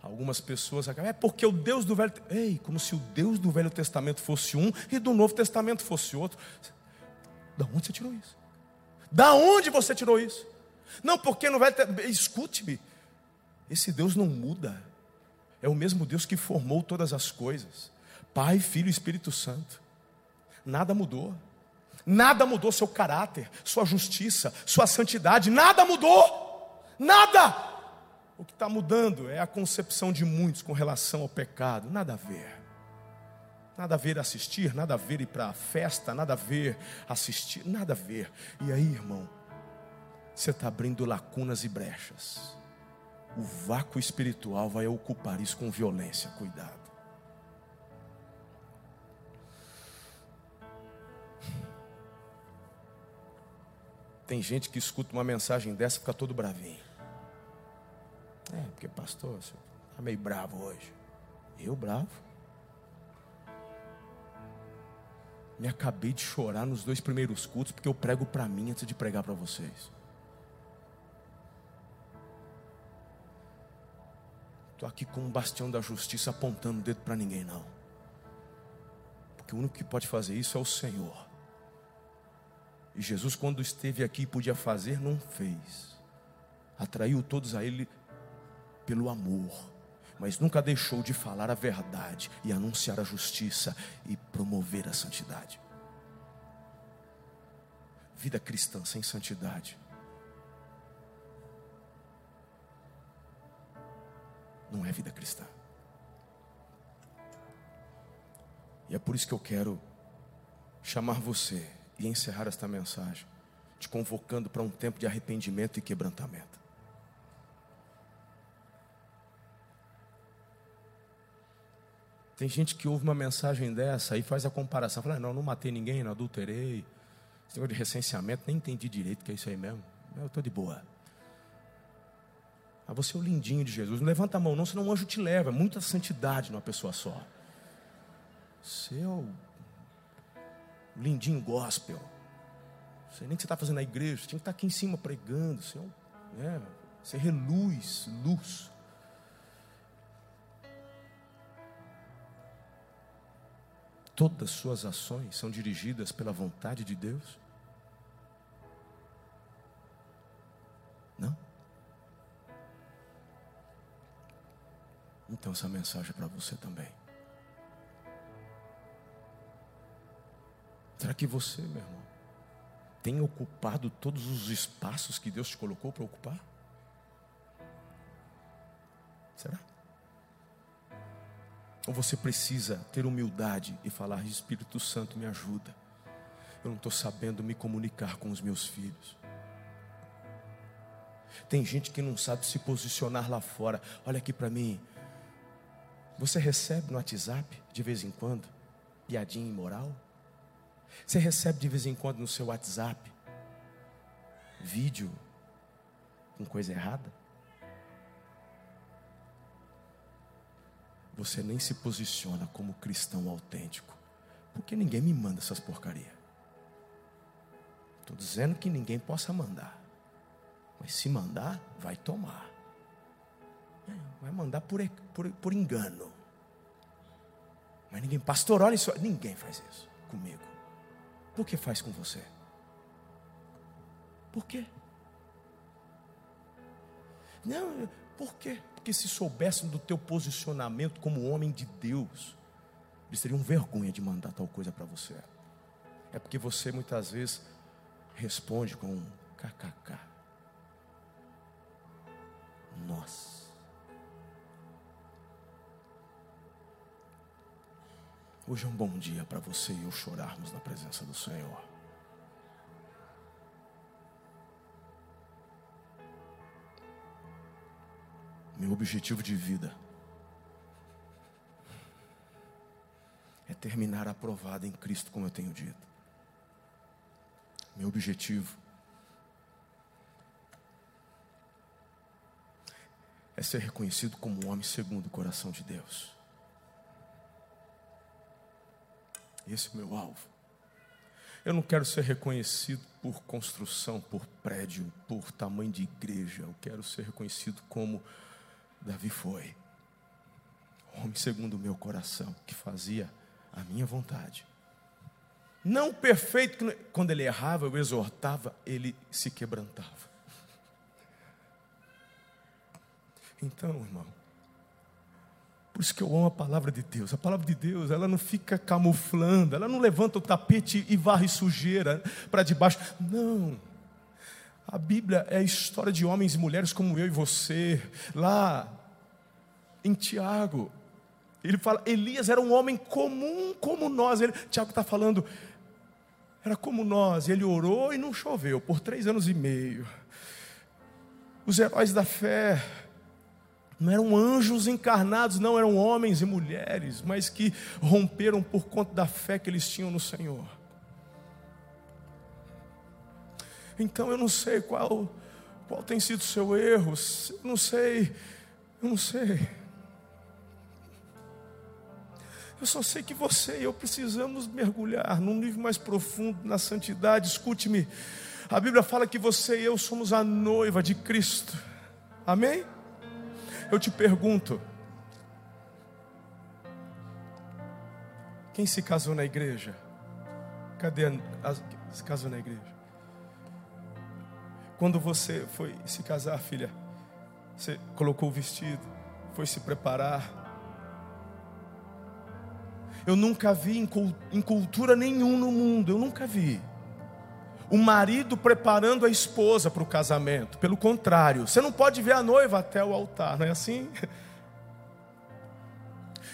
Algumas pessoas acabam, é porque o Deus do Velho Ei, como se o Deus do Velho Testamento fosse um e do Novo Testamento fosse outro. Da onde você tirou isso? Da onde você tirou isso? Não, porque no Velho. Escute-me. Esse Deus não muda. É o mesmo Deus que formou todas as coisas. Pai, Filho e Espírito Santo. Nada mudou. Nada mudou seu caráter, sua justiça, sua santidade. Nada mudou. Nada. O que está mudando é a concepção de muitos com relação ao pecado. Nada a ver. Nada a ver assistir, nada a ver ir para a festa, nada a ver assistir, nada a ver. E aí, irmão, você está abrindo lacunas e brechas. O vácuo espiritual vai ocupar isso com violência. Cuidado. Tem gente que escuta uma mensagem dessa e fica todo bravinho. É, porque pastor, você está meio bravo hoje. Eu bravo? Me acabei de chorar nos dois primeiros cultos porque eu prego para mim antes de pregar para vocês. Estou aqui como um bastião da justiça apontando o dedo para ninguém, não. Porque o único que pode fazer isso é o Senhor. E Jesus, quando esteve aqui e podia fazer, não fez. Atraiu todos a Ele pelo amor, mas nunca deixou de falar a verdade e anunciar a justiça e promover a santidade. Vida cristã sem santidade não é vida cristã. E é por isso que eu quero chamar você e encerrar esta mensagem, te convocando para um tempo de arrependimento e quebrantamento. Tem gente que ouve uma mensagem dessa e faz a comparação. Fala, não, não matei ninguém, não adulterei. Esse negócio de recenseamento, nem entendi direito que é isso aí mesmo. Eu estou de boa. Ah, você é o lindinho de Jesus. Não levanta a mão, não, senão o anjo te leva. É muita santidade numa pessoa só. Você é o lindinho gospel. Não sei nem o que você está fazendo na igreja. Você tinha que estar aqui em cima pregando. Você, é, né? você reluz, luz. Todas suas ações são dirigidas pela vontade de Deus? Então essa mensagem é para você também. Será que você, meu irmão, tem ocupado todos os espaços que Deus te colocou para ocupar? Será? Ou você precisa ter humildade e falar: Espírito Santo, me ajuda. Eu não estou sabendo me comunicar com os meus filhos. Tem gente que não sabe se posicionar lá fora. Olha aqui para mim. Você recebe no WhatsApp de vez em quando piadinha imoral? Você recebe de vez em quando no seu WhatsApp vídeo com coisa errada? Você nem se posiciona como cristão autêntico, porque ninguém me manda essas porcarias. Estou dizendo que ninguém possa mandar, mas se mandar, vai tomar. Mandar por, por, por engano. Mas ninguém, pastor, olha isso. Ninguém faz isso comigo. Por que faz com você? Por quê? Não, por quê? Porque se soubessem do teu posicionamento como homem de Deus, eles teriam vergonha de mandar tal coisa para você. É porque você muitas vezes responde com um kkk. Nossa. Hoje é um bom dia para você e eu chorarmos na presença do Senhor. Meu objetivo de vida é terminar aprovado em Cristo, como eu tenho dito. Meu objetivo é ser reconhecido como um homem segundo o coração de Deus. Esse é o meu alvo. Eu não quero ser reconhecido por construção, por prédio, por tamanho de igreja. Eu quero ser reconhecido como Davi foi. Homem segundo o meu coração, que fazia a minha vontade. Não perfeito, quando ele errava, eu exortava, ele se quebrantava. Então, irmão, por isso que eu amo a palavra de Deus. A palavra de Deus, ela não fica camuflando, ela não levanta o tapete e varre sujeira para debaixo. Não. A Bíblia é a história de homens e mulheres como eu e você. Lá em Tiago, ele fala: Elias era um homem comum como nós. Ele, Tiago está falando, era como nós. Ele orou e não choveu por três anos e meio. Os heróis da fé não eram anjos encarnados, não eram homens e mulheres, mas que romperam por conta da fé que eles tinham no Senhor. Então eu não sei qual, qual tem sido o seu erro, eu não sei, eu não sei. Eu só sei que você e eu precisamos mergulhar num nível mais profundo na santidade. Escute-me, a Bíblia fala que você e eu somos a noiva de Cristo. Amém? Eu te pergunto: quem se casou na igreja? Cadê a, se casou na igreja? Quando você foi se casar, filha, você colocou o vestido, foi se preparar. Eu nunca vi em cultura nenhum no mundo, eu nunca vi o marido preparando a esposa para o casamento. Pelo contrário, você não pode ver a noiva até o altar, não é assim?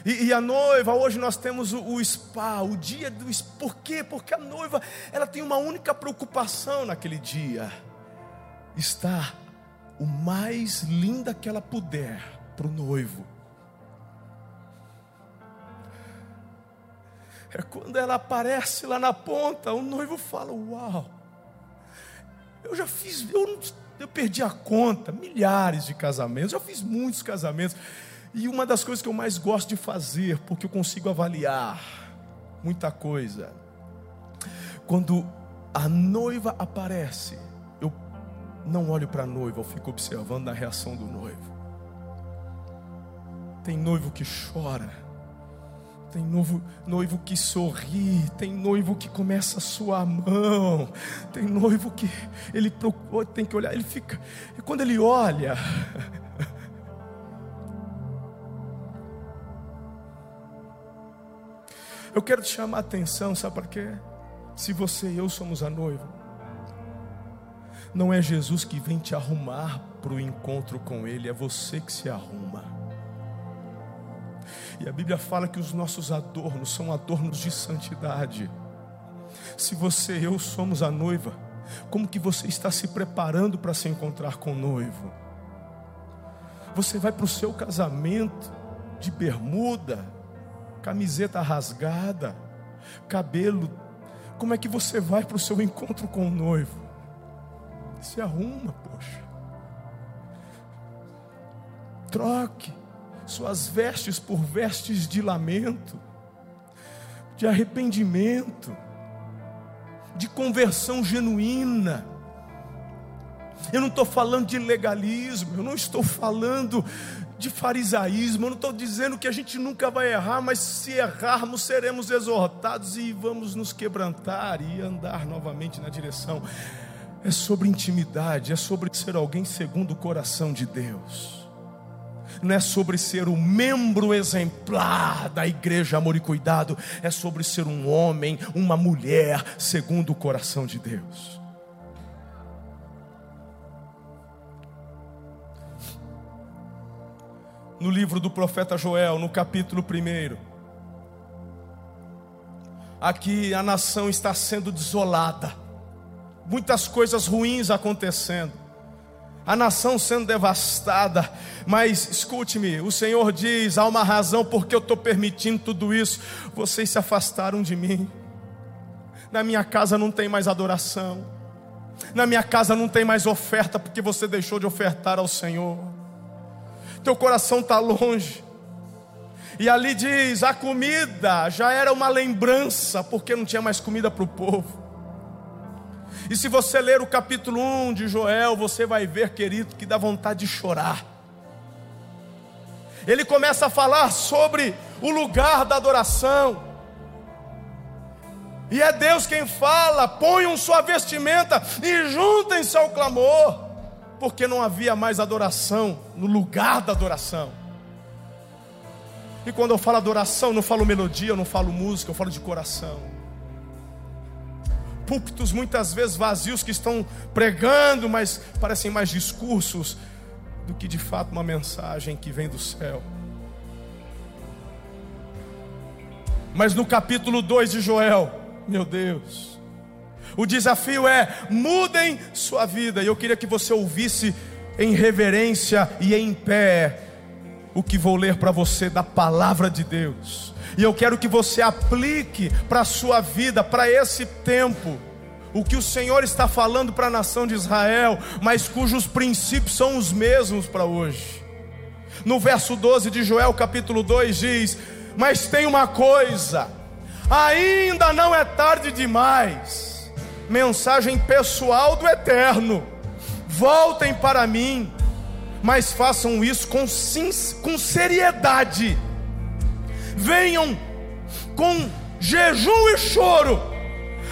E, e, a noiva, hoje nós temos o, o, spa, o dia do spa. Por quê? Porque a noiva, ela tem uma única preocupação naquele dia: estar o mais linda que ela puder para o noivo. É quando ela aparece lá na ponta, o noivo fala: Uau! Eu já fiz, eu, eu perdi a conta, milhares de casamentos, já fiz muitos casamentos. E uma das coisas que eu mais gosto de fazer, porque eu consigo avaliar muita coisa, quando a noiva aparece, eu não olho para a noiva, eu fico observando a reação do noivo. Tem noivo que chora tem noivo, noivo que sorri, tem noivo que começa a suar mão, tem noivo que ele procura, tem que olhar, ele fica. E quando ele olha, eu quero te chamar a atenção, sabe para quê? Se você e eu somos a noiva, não é Jesus que vem te arrumar para o encontro com Ele, é você que se arruma. E a Bíblia fala que os nossos adornos são adornos de santidade. Se você e eu somos a noiva, como que você está se preparando para se encontrar com o noivo? Você vai para o seu casamento de bermuda, camiseta rasgada, cabelo. Como é que você vai para o seu encontro com o noivo? Se arruma, poxa. Troque suas vestes por vestes de lamento, de arrependimento, de conversão genuína. Eu não estou falando de legalismo, eu não estou falando de farisaísmo, eu não estou dizendo que a gente nunca vai errar, mas se errarmos, seremos exortados e vamos nos quebrantar e andar novamente na direção. É sobre intimidade, é sobre ser alguém segundo o coração de Deus. Não é sobre ser um membro exemplar da igreja Amor e Cuidado, é sobre ser um homem, uma mulher segundo o coração de Deus. no livro do profeta Joel, no capítulo 1. Aqui a nação está sendo desolada, muitas coisas ruins acontecendo, a nação sendo devastada, mas escute-me: o Senhor diz, há uma razão porque eu estou permitindo tudo isso, vocês se afastaram de mim, na minha casa não tem mais adoração, na minha casa não tem mais oferta, porque você deixou de ofertar ao Senhor. Teu coração está longe. E ali diz: a comida já era uma lembrança, porque não tinha mais comida para o povo. E se você ler o capítulo 1 de Joel, você vai ver, querido, que dá vontade de chorar. Ele começa a falar sobre o lugar da adoração. E é Deus quem fala: ponham sua vestimenta e juntem-se ao clamor porque não havia mais adoração no lugar da adoração. E quando eu falo adoração, não falo melodia, eu não falo música, eu falo de coração. Púlpitos muitas vezes vazios que estão pregando, mas parecem mais discursos do que de fato uma mensagem que vem do céu. Mas no capítulo 2 de Joel, meu Deus, o desafio é: mudem sua vida. E eu queria que você ouvisse em reverência e em pé o que vou ler para você da palavra de Deus. E eu quero que você aplique para a sua vida, para esse tempo, o que o Senhor está falando para a nação de Israel, mas cujos princípios são os mesmos para hoje. No verso 12 de Joel, capítulo 2, diz: Mas tem uma coisa, ainda não é tarde demais mensagem pessoal do eterno. Voltem para mim, mas façam isso com, com seriedade. Venham com jejum e choro,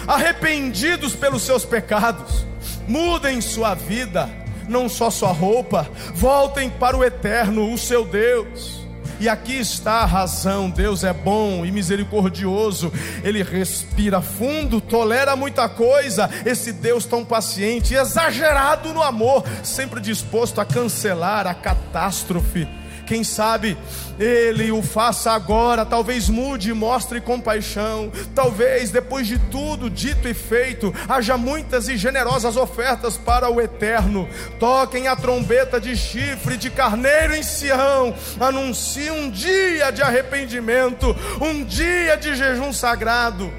arrependidos pelos seus pecados. Mudem sua vida, não só sua roupa. Voltem para o eterno, o seu Deus. E aqui está a razão: Deus é bom e misericordioso, Ele respira fundo, tolera muita coisa. Esse Deus tão paciente, exagerado no amor, sempre disposto a cancelar a catástrofe quem sabe Ele o faça agora, talvez mude e mostre compaixão. Talvez depois de tudo dito e feito, haja muitas e generosas ofertas para o eterno. Toquem a trombeta de chifre de carneiro em Sião. Anuncie um dia de arrependimento, um dia de jejum sagrado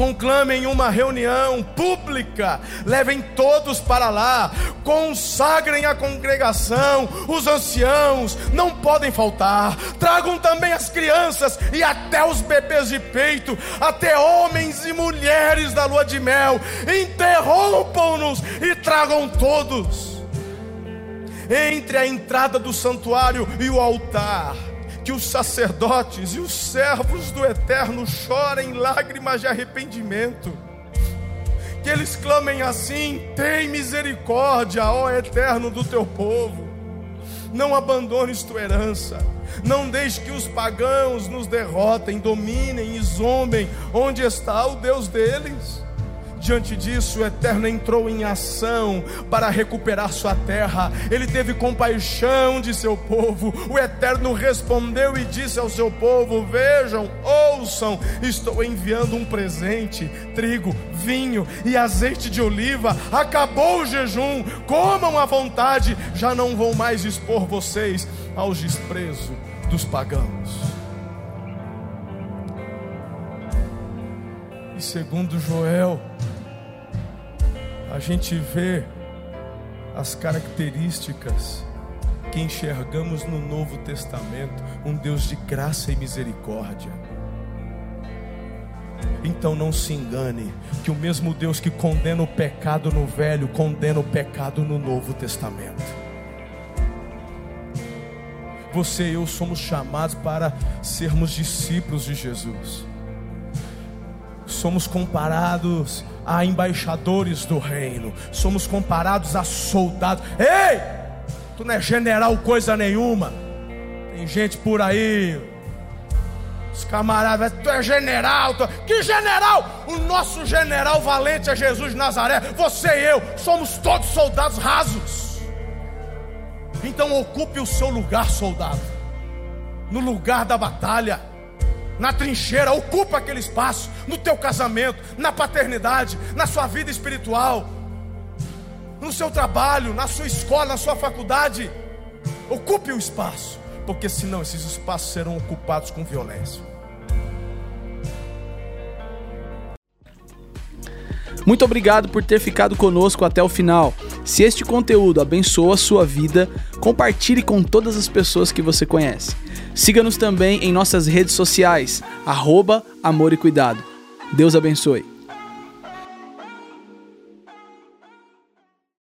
conclamem uma reunião pública, levem todos para lá, consagrem a congregação, os anciãos não podem faltar, tragam também as crianças e até os bebês de peito, até homens e mulheres da lua de mel, interrompam-nos e tragam todos. Entre a entrada do santuário e o altar, que os sacerdotes e os servos do Eterno chorem lágrimas de arrependimento. Que eles clamem assim: tem misericórdia, ó Eterno, do teu povo. Não abandones tua herança. Não deixe que os pagãos nos derrotem, dominem e zombem. Onde está o Deus deles? Diante disso, o Eterno entrou em ação para recuperar sua terra. Ele teve compaixão de seu povo. O Eterno respondeu e disse ao seu povo: Vejam, ouçam, estou enviando um presente: trigo, vinho e azeite de oliva. Acabou o jejum, comam à vontade. Já não vou mais expor vocês aos desprezos dos pagãos. E segundo Joel, a gente vê as características que enxergamos no Novo Testamento, um Deus de graça e misericórdia. Então não se engane, que o mesmo Deus que condena o pecado no Velho, condena o pecado no Novo Testamento. Você e eu somos chamados para sermos discípulos de Jesus. Somos comparados a embaixadores do reino, somos comparados a soldados. Ei, tu não é general coisa nenhuma. Tem gente por aí, os camaradas, tu é general, tu... que general? O nosso general valente é Jesus de Nazaré. Você e eu somos todos soldados rasos. Então ocupe o seu lugar, soldado, no lugar da batalha na trincheira, ocupa aquele espaço, no teu casamento, na paternidade, na sua vida espiritual, no seu trabalho, na sua escola, na sua faculdade. Ocupe o espaço, porque senão esses espaços serão ocupados com violência. Muito obrigado por ter ficado conosco até o final. Se este conteúdo abençoa a sua vida, compartilhe com todas as pessoas que você conhece. Siga-nos também em nossas redes sociais, arroba Amor e Cuidado. Deus abençoe.